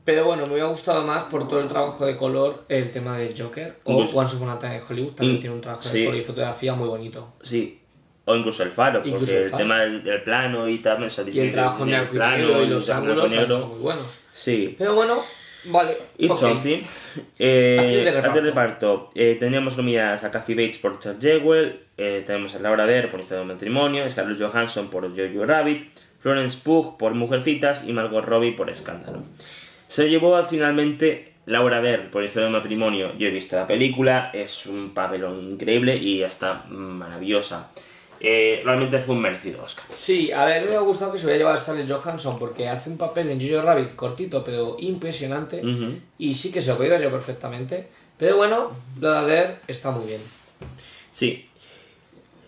Pero bueno, me hubiera gustado más por todo el trabajo de color el tema del Joker. O Incluso- Once Upon a Time in Hollywood también In- tiene un trabajo de color y fotografía muy bonito. Sí. O incluso el faro, porque el el, faro. tema del, del plano y tal, o sea, Y el trabajo en el blanco y los ángulos también son muy buenos. Sí. Pero bueno, vale. It's ok. something. Eh, Actriz de reparto. reparto. Eh, teníamos nominadas a Kathy Bates por Charles Jewell, eh, tenemos a Laura Dern por Historia de matrimonio, Scarlett Johansson por Jojo Rabbit, Florence Pugh por Mujercitas y Margot Robbie por Escándalo. Se llevó finalmente Laura Dern por Historia de un matrimonio. Yo he visto la película, es un papelón increíble y está maravillosa. Eh, realmente fue un merecido Oscar. Sí, a ver, me ha gustado que se hubiera llevado a Scarlett Johansson porque hace un papel en Jojo Rabbit cortito pero impresionante y sí que se lo podía yo perfectamente. Pero bueno, lo de está muy bien. Sí.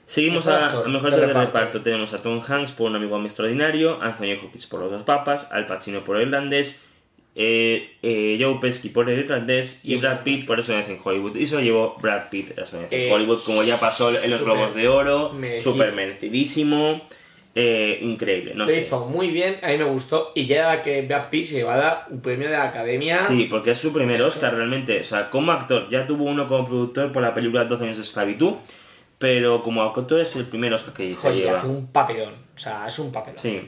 Seguimos Mejor a actor mejor de actor de reparto. reparto. Tenemos a Tom Hanks por Un amigo extraordinario, Anthony Hopkins por Los dos papas, Al Pacino por El irlandés, eh, eh, Joe Pesci por El irlandés y Y- Brad Pitt por Eso en Hollywood. Y se lo llevó Brad Pitt a en Eh, Hollywood, como ya pasó en los Globos de Oro, súper merecidísimo, eh, increíble, no lo sé. hizo muy bien, a mí me gustó y ya era que Brad Pitt se va a dar un premio de la academia. Sí, porque es su primer Oscar realmente. O sea, como actor, ya tuvo uno como productor por la película 12 años de esclavitud, pero como actor es el primer Oscar que se Joder, lleva. hace un papelón. O sea, es un papelón. Sí.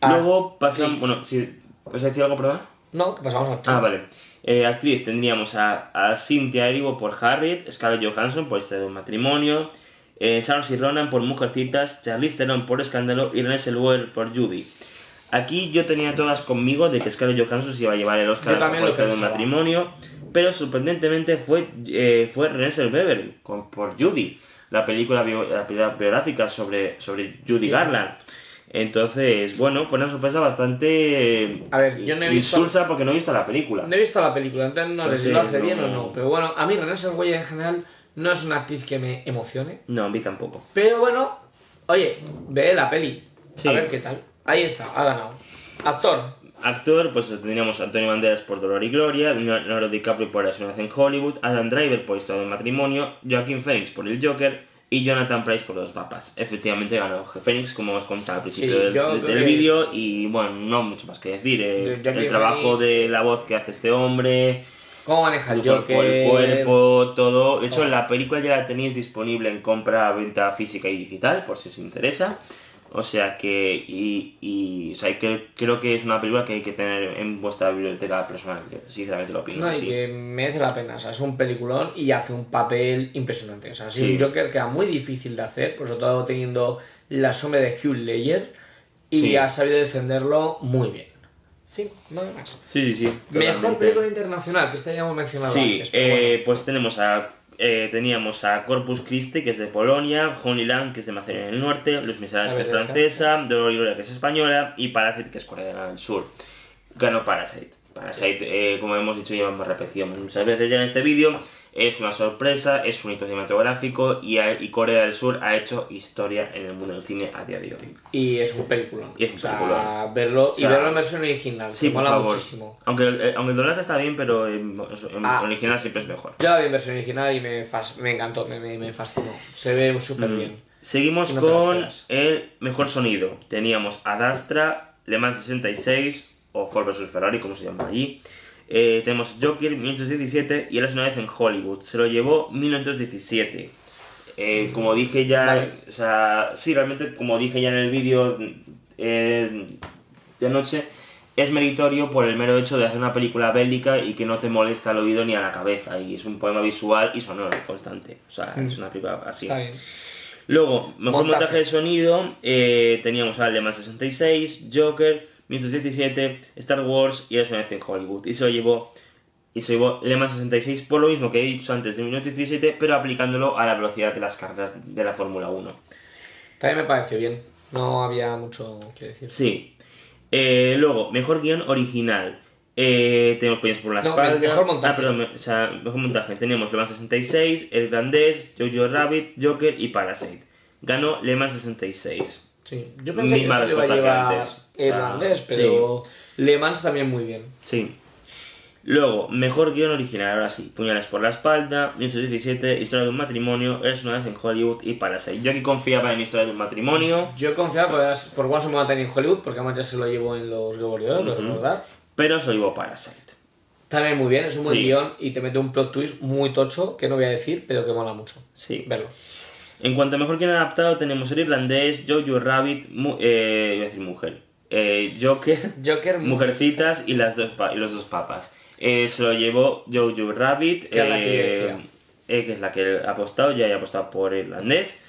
Ah, Luego pasamos. Bueno, si. ¿Puedes decir algo, perdón? No, que pasamos a actriz. Ah, vale. Eh, actriz tendríamos a, a Cynthia Erivo por Harriet, Scarlett Johansson por este de un matrimonio, eh, Saoirse Ronan por Mujercitas, Charlize Theron por Escándalo y Renée Zellweger por Judy. Aquí yo tenía todas conmigo de que Scarlett Johansson se iba a llevar el Oscar por este de un matrimonio, pero sorprendentemente fue, eh, fue Renée Zellweger con- por Judy, la película, bio- la película biográfica sobre, sobre Judy Sí. Garland. Entonces, bueno, fue una sorpresa bastante A ver, yo no he visto- insulsa porque no he visto la película. No he visto la película, entonces no sé si lo hace no- bien o no. Pero bueno, a mí René Zellweger en general no es una actriz que me emocione. No, a mí tampoco. Pero bueno, oye, ve la peli. Sí. A ver qué tal. Ahí está, ha ganado. Actor. Actor, pues tendríamos a Antonio Banderas por Dolor y Gloria, Leonardo DiCaprio por La ciudad en Hollywood, Adam Driver por Historia del Matrimonio, Joaquin Phoenix por El Joker y Jonathan Price por Los Papas. Efectivamente ganó Phoenix, como os contaba al principio Sí, del, vídeo, y bueno, no mucho más que decir. eh, De- Joaquin el trabajo Phoenix- de la voz que hace este hombre, ¿Cómo maneja el el cuerpo, Joker? el cuerpo, todo. De hecho, Oh. la película ya la tenéis disponible en compra, venta física y digital, por si os interesa. O sea que, y, y o sea, que creo que es una película que hay que tener en vuestra biblioteca personal, que sinceramente lo opino. No, y así. que merece la pena. O sea, es un peliculón y hace un papel impresionante. O sea, es Sí. un Joker que era muy difícil de hacer, por sobre todo teniendo la sombra de Hugh Ledger. Y Sí. ha sabido defenderlo muy bien. En fin, nada más. Sí, sí, sí. Mejor película internacional, que esta ya hemos mencionado Sí, antes. eh, bueno. pues tenemos a. eh, teníamos a Corpus Christi, que es de Polonia, Honeyland, que es de Macedonia del Norte, Los Miserables, que es francesa, Dolor y Gloria, que es española, y Parasite, que es coreana del sur. Ganó Parasite. Parasite, eh, como hemos dicho, ya hemos repetido muchas veces ya en este vídeo, es una sorpresa, es un hito cinematográfico y, y Corea del Sur ha hecho historia en el mundo del cine a día de hoy. Y es un peliculón. Y es un o sea, peliculón. verlo, O sea, y verlo en versión original, Sí, que mola favor. muchísimo. Aunque, eh, aunque el doblaje está bien, pero en, en Ah. original siempre es mejor. Yo la vi en versión original y me, fas- me encantó, me, me, me fascinó. Se ve súper Mm. bien. Seguimos no con el mejor sonido. Teníamos Adastra, Le Mans 66 o Ford vs Ferrari, como se llama allí. Eh, tenemos Joker 1917 y Eras una vez en Hollywood. Se lo llevó 1917. Eh, como dije ya, Vale. o sea, sí, realmente como dije ya en el vídeo eh, de anoche, es meritorio por el mero hecho de hacer una película bélica y que no te molesta el oído ni a la cabeza. Y es un poema visual y sonoro constante. O sea, es una película así. Está bien. Luego, mejor montaje, Montaje. de sonido, eh, teníamos a Le Mans 66, Joker, 1917, Star Wars y Eso en Hollywood. Y se lo llevó, y se llevó Le Mans 66 por lo mismo que he dicho antes de 1917, pero aplicándolo a la velocidad de las carreras de la Fórmula 1. También me pareció bien. No había mucho que decir. Sí. Eh, luego, mejor guion original. Eh, tenemos Peñas por la No, espalda. el mejor montaje. Ah, perdón, me- o sea, mejor montaje. Tenemos Le Mans 66, El Grandés, Jojo Rabbit, Joker y Parasite. Ganó Le Mans 66. Sí. Yo pensé que se le iba a llevar antes. Irlandés, pero Le Mans también muy bien. Sí. Luego, mejor guion original, ahora sí. Puñales por la espalda, 1917, Historia de un matrimonio, Es una vez en Hollywood y Parasite. Yo aquí confiaba en Historia de un matrimonio, Yo confiaba por, por Once Upon a Time in Hollywood, porque además ya se lo llevo en los Globos de Oro, Ujú. recordar. pero soy llevó Parasite. También muy bien, es un buen Sí. guion y te mete un plot twist muy tocho, que no voy a decir, pero que mola mucho. Sí. Verlo. En cuanto a mejor guion adaptado, tenemos el irlandés, Jojo Rabbit, mu- eh, iba a decir mujer, eh, Joker, Joker, Mujercitas y, las dos y los dos papas. Eh, se lo llevó Jojo Rabbit, Que es la que yo eh, decía. que es la que ha apostado, ya he apostado por irlandés.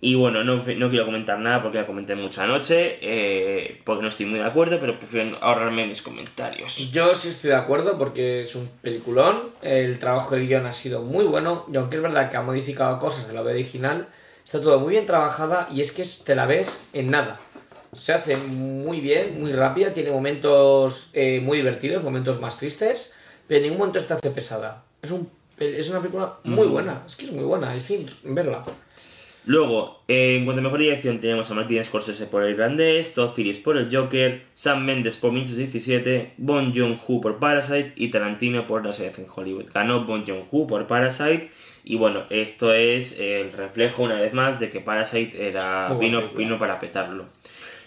Y bueno, no, no quiero comentar nada porque ya comenté mucho anoche, eh, porque no estoy muy de acuerdo, pero prefiero ahorrarme mis comentarios. Yo sí estoy de acuerdo porque es un peliculón, el trabajo de guion ha sido muy bueno y aunque es verdad que ha modificado cosas de la obra original, está todo muy bien trabajada y es que te la ves en nada. Se hace muy bien, muy rápida, tiene momentos eh, muy divertidos, momentos más tristes, pero en ningún momento se te hace pesada. Es, un, es una película muy buena, es que es muy buena, es fin, verla. Luego, eh, en cuanto a mejor dirección, tenemos a Martin Scorsese por el irlandés, Todd Phillips por el Joker, Sam Mendes por 1917, Bon Joon-ho por Parasite y Tarantino por No se en Hollywood. Ganó Bon Joon-ho por Parasite y bueno, esto es el reflejo una vez más de que Parasite era, vino, vino para petarlo.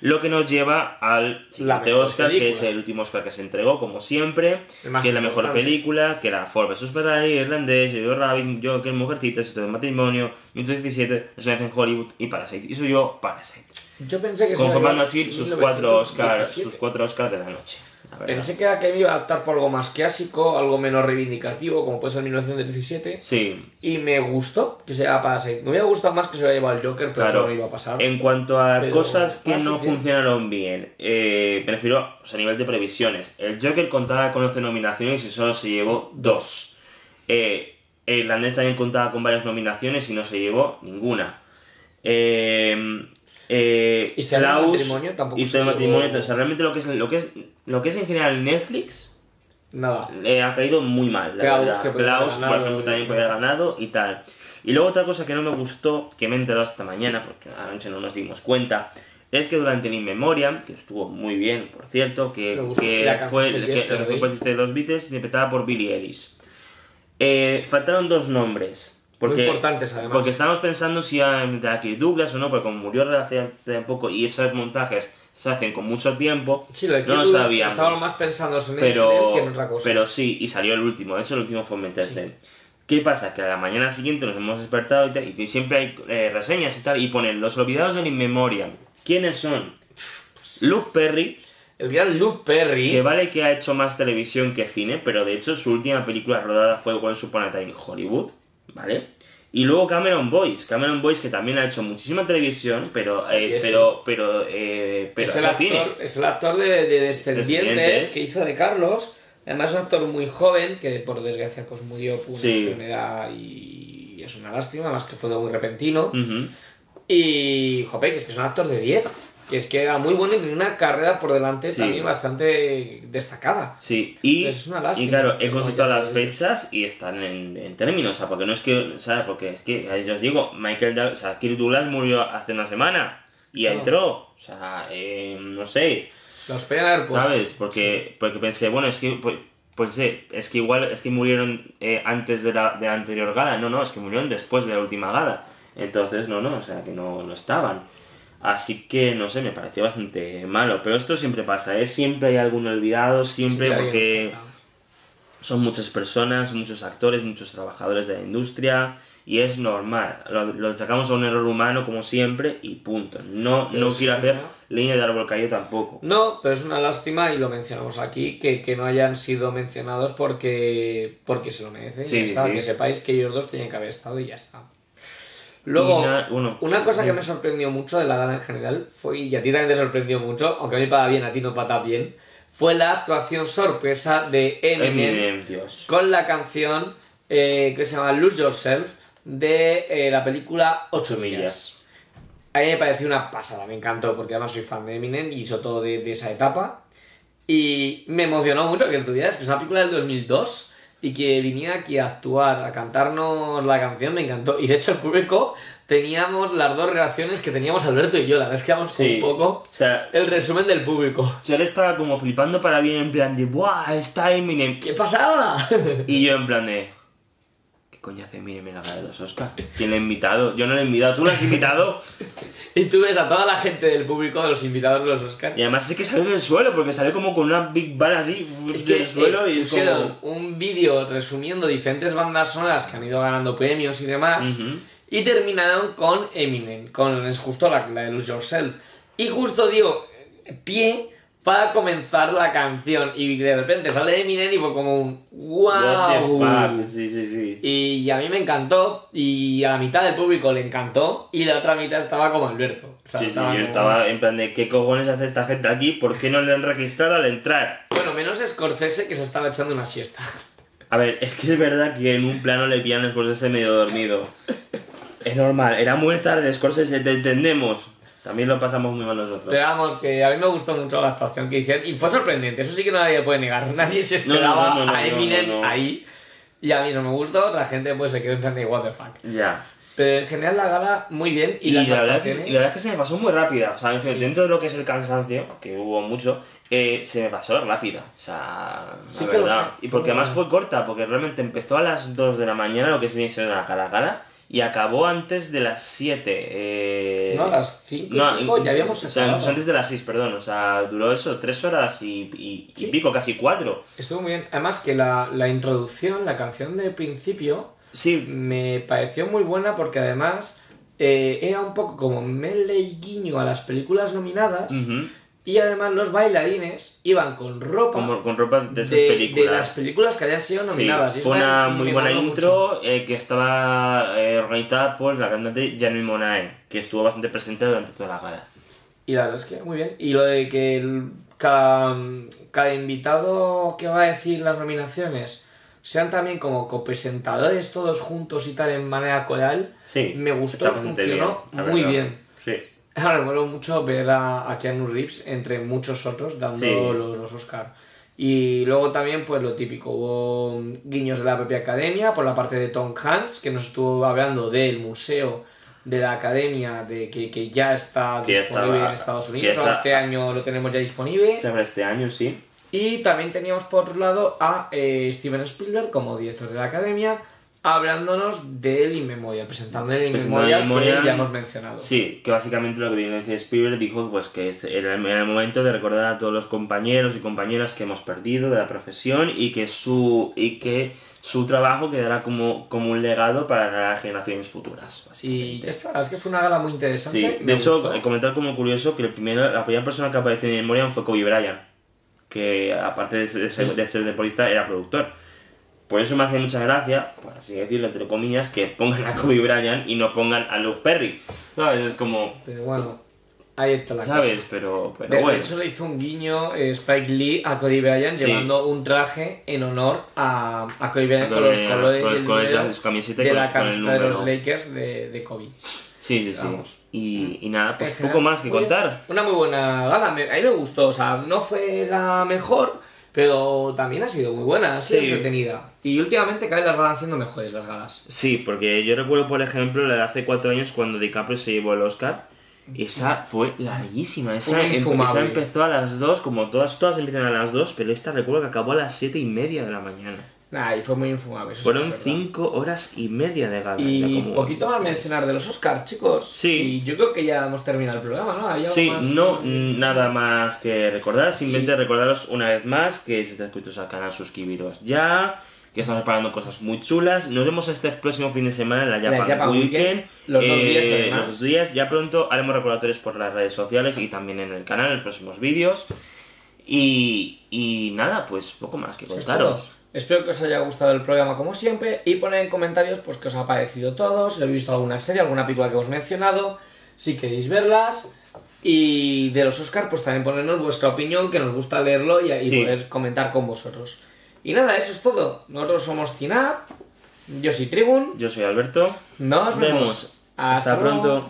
Lo que nos lleva al siguiente Oscar, que es el último Oscar que se entregó, como siempre, que es la mejor película, que era Ford vs Ferrari, Irlandés, Jojo Rabbit, Joker, Mujercitas, Historia de matrimonio, 1917, Resonancia en Hollywood y Parasite. Y soy yo Parasite. Yo pensé que Conformando así sus cuatro Oscars, 1917. sus cuatro Oscars de la noche. Pensé que era que iba a optar por algo más clásico, algo menos reivindicativo, como puede ser 1917. Sí, Y me gustó que se llevara Parasite. Me hubiera gustado más que se lo haya llevado el Joker, pero claro. eso no iba a pasar. En cuanto a Pero cosas que no funcionaron bien, eh, me refiero o sea, a nivel de previsiones. El Joker contaba con 11 nominaciones y solo se llevó dos. Eh, el irlandés también contaba con varias nominaciones y no se llevó ninguna. Eh, eh, Historia del Klaus- matrimonio tampoco Historia del matrimonio, o sea, realmente lo que es lo que es lo que es en general Netflix Nada. eh, ha caído muy mal. La Klaus, verdad. que Klaus, haber por ganado, ejemplo, también sí. podría haber ganado y tal. Y luego otra cosa que no me gustó, que me he enterado hasta mañana, porque anoche no nos dimos cuenta, es que durante el In Memoriam, que estuvo muy bien, por cierto, que, que fue fue que, que fue de los Beatles, interpretada por Billie Eilish. Eh, faltaron dos nombres. Porque, Muy importantes, además. Porque estábamos pensando si iba a meter a Kirk Douglas o no, porque como murió hace poco y esos montajes se hacen con mucho tiempo, Sí, lo de no lo sabíamos Estaba más pensando en él pero, que en otra cosa. pero sí, y salió el último, de hecho el último fue meterse. ¿Qué pasa? Que a la mañana siguiente nos hemos despertado y, tal, y que siempre hay eh, reseñas y tal, y ponen los olvidados del In Memoriam. ¿Quiénes son? Luke Perry, El gran Luke Perry. que vale que ha hecho más televisión que cine, pero de hecho su última película rodada fue Once Upon a Time in Hollywood, ¿vale? Y luego Cameron Boyce, Cameron Boyce que también ha hecho muchísima televisión, pero eh, Y ese- pero pero eh, pero es, el actor, cine. es el actor de, de Descendientes, Descendientes. que hizo de Carlos. Además, es un actor muy joven que, por desgracia, pues murió por una Sí. enfermedad y es una lástima, más que fue de muy repentino. Y, jope, que es que es un actor de 10, que es que era muy bueno y tenía una carrera por delante Sí. también bastante destacada. Sí, y, Entonces es una lástima y claro, he consultado las fechas y están en, en términos, o sea, porque no es que, ¿sabes? Porque es que, ya os digo, Michael, Doug- o sea, Kirk Douglas murió hace una semana y Claro. entró, o sea, eh, no sé, Los haber puesto. ¿sabes? Porque, porque pensé, bueno, es que, pues, pues sí, es que igual, es que murieron eh, antes de la, de la anterior gala, no, no, es que murieron después de la última gala, entonces, no, no, o sea, que no, no estaban. Así que, no sé, me pareció bastante malo. Pero esto siempre pasa, ¿eh? Siempre hay algún olvidado, siempre porque son muchas personas, muchos actores, muchos trabajadores de la industria Y es normal, lo, lo sacamos a un error humano como siempre y punto. No, no quiero sí, hacer ¿no? línea de árbol caído tampoco. No, pero es una lástima y lo mencionamos aquí, que, que no hayan sido mencionados porque, porque se lo merecen. Sí, ya está, sí. Que sepáis que ellos dos tenían que haber estado y ya está. Luego, una cosa que me sorprendió mucho de la gala en general fue, y a ti también te sorprendió mucho, aunque a mí para bien, a ti no para bien, fue la actuación sorpresa de Eminem, con la canción eh, que se llama Lose Yourself de eh, la película 8 millas. millas. A mí me pareció una pasada, me encantó, porque además soy fan de Eminem y hizo todo de, de esa etapa. Y me emocionó mucho que estuvieras, que es una película del 2002 y que viniera aquí a actuar, a cantarnos la canción, me encantó. Y de hecho el público teníamos las dos reacciones que teníamos Alberto y yo, la verdad es que damos Sí. un poco O sea, el resumen del público. yo le estaba como flipando para bien en plan de ¡Buah! Está Eminem. ¿Qué pasaba? Y yo en plan de. ¿Qué coño hace Eminem en la gala de los Oscar? ¿Quién le ha invitado? Yo no le he invitado, ¿tú lo has invitado? y tú ves a toda la gente del público, de los invitados de los Oscars. Y además es que salió en el suelo, porque salió como con una big ball así Es del que suelo eh, y es como. un vídeo resumiendo diferentes bandas sonoras que han ido ganando premios y demás. Ujú. Y terminaron con Eminem, con es justo la, la de Lose Yourself. Y justo dio pie para comenzar la canción. Y de repente sale Eminem y fue como un What the ¡Wow! fuck? Sí, sí, sí. Y a mí me encantó. Y a la mitad del público le encantó. Y la otra mitad estaba como Alberto. O sea, Sí, sí, yo como- estaba en plan de ¿qué cojones hace esta gente aquí? ¿Por qué no le han registrado al entrar? Bueno, menos Scorsese que se estaba echando una siesta. A ver, es que es verdad que en un plano le pillan después de ese medio dormido. Es normal, era muy tarde, Scorsese, te entendemos. También lo pasamos muy mal nosotros. Pero vamos, que a mí me gustó mucho la actuación que hicieron y fue sorprendente, eso sí que nadie puede negar. Nadie se No, no, esperaba no, no, a Eminem ahí y a mí eso me gustó, la gente pues se quedó en plan de what the fuck. Ya. Pero en general la gala muy bien y, Y, las la verdad es actuaciones... y la verdad es que se me pasó muy rápida. O sea, en fin, Sí. dentro de lo que es el cansancio, que hubo mucho, eh, se me pasó rápida. O sea, Sí la verdad. fue. Y porque además fue corta, porque realmente empezó a las 2 de la mañana, lo que es viene siendo la gala gala, y acabó antes de las 7. Eh... No, a las 5 y pico ya habíamos O sea, antes de las 6, perdón. O sea, duró eso, 3 horas y, y, pico, casi 4. Estuvo muy bien. Además que la, la introducción, la canción de principio, Sí, me pareció muy buena porque además eh, era un poco como mele y guiño a las películas nominadas ujú, y además los bailarines iban con ropa como, con ropa de esas de, películas. de las películas que habían sido nominadas. Fue una muy buena intro eh, que estaba eh, organizada por la cantante Janelle Monae, que estuvo bastante presente durante toda la gala. Y la verdad es que muy bien. Y lo de que el- cada, cada invitado que va a decir las nominaciones sean también como copresentadores todos juntos y tal en manera coral, Sí, me gustó funcionó bien, muy verdad. bien. Sí, Ahora me mola mucho ver a, a Keanu Reeves entre muchos otros dando Sí. los, los Oscar. Y luego también, pues lo típico, hubo guiños de la propia academia por la parte de Tom Hanks, que nos estuvo hablando del museo de la academia de que, que ya está Que disponible estaba- en Estados Unidos. está- Este año lo tenemos ya disponible. este año, sí. Y también teníamos por otro lado a eh, Steven Spielberg como director de la academia, hablándonos del Inmemorial, presentando el Presentando el Inmemorial que ya hemos mencionado. Sí, que básicamente lo que viene a decir Spielberg dijo pues que era el momento de recordar a todos los compañeros y compañeras que hemos perdido de la profesión y que su y que su trabajo quedará como, como un legado para las generaciones futuras. Y ya está, es que fue una gala muy interesante. Sí, de hecho, gustó. comentar como curioso que el primero, la primera persona que apareció en Memoriam fue Kobe Bryant, que aparte de ser, de ser, Sí. de ser deportista era productor. Por eso me hace mucha gracia, por así decirlo, entre comillas, que pongan a Kobe Bryant y no pongan a Luke Perry. ¿Sabes? Es como, Pero bueno, ahí está la ¿sabes? cosa. Pero, pero De, de bueno. hecho, le hizo un guiño eh, Spike Lee a Cody Bryant Sí. llevando un traje en honor a, a Cody Bryant con Con los colores, con y los el colores de de con- la camiseta de los. Lakers de, de Kobe. Sí, sí, sí. Vamos. Y, y nada, pues poco más que bien. contar. Una muy buena gala, a mí me gustó, o sea, no fue la mejor, pero también ha sido muy buena, ha sido Sí. entretenida. Y últimamente cada vez las van haciendo mejores las galas. Sí, porque yo recuerdo, por ejemplo, la de hace cuatro años cuando DiCaprio se llevó el Oscar. Esa fue larguísima. Esa, esa empezó a las 2, como todas, todas empiezan a las 2, pero esta recuerdo que acabó a las 7 y media de la mañana. Nah, y fue muy infumable. Fueron. 5 horas y media de gala. Y como- poquito más mencionar de los Oscars, chicos. Sí. Y yo creo que ya hemos terminado el programa, ¿no? ¿Había algo Sí, más? no, mm, nada más que recordar, simplemente Y- recordaros una vez más que si te al canal, suscribiros ya, que estamos preparando cosas muy chulas. Nos vemos este próximo fin de semana en la La Japan, Japan Weekend. Weekend, los dos días, además. los dos días. Ya pronto haremos recordatorios por las redes sociales y también en el canal en próximos vídeos. Y, y nada, pues poco más que Eso es contaros. Espero que os haya gustado el programa como siempre y poned en comentarios pues qué os ha parecido todo, si habéis visto alguna serie, alguna película que hemos mencionado, si queréis verlas y de los Oscar pues también ponernos vuestra opinión que nos gusta leerlo y, y Sí. poder comentar con vosotros. Y nada, eso es todo. Nosotros somos Cinap, yo soy Trigun, Yo soy Alberto. nos vemos. Vemos. Hasta pronto.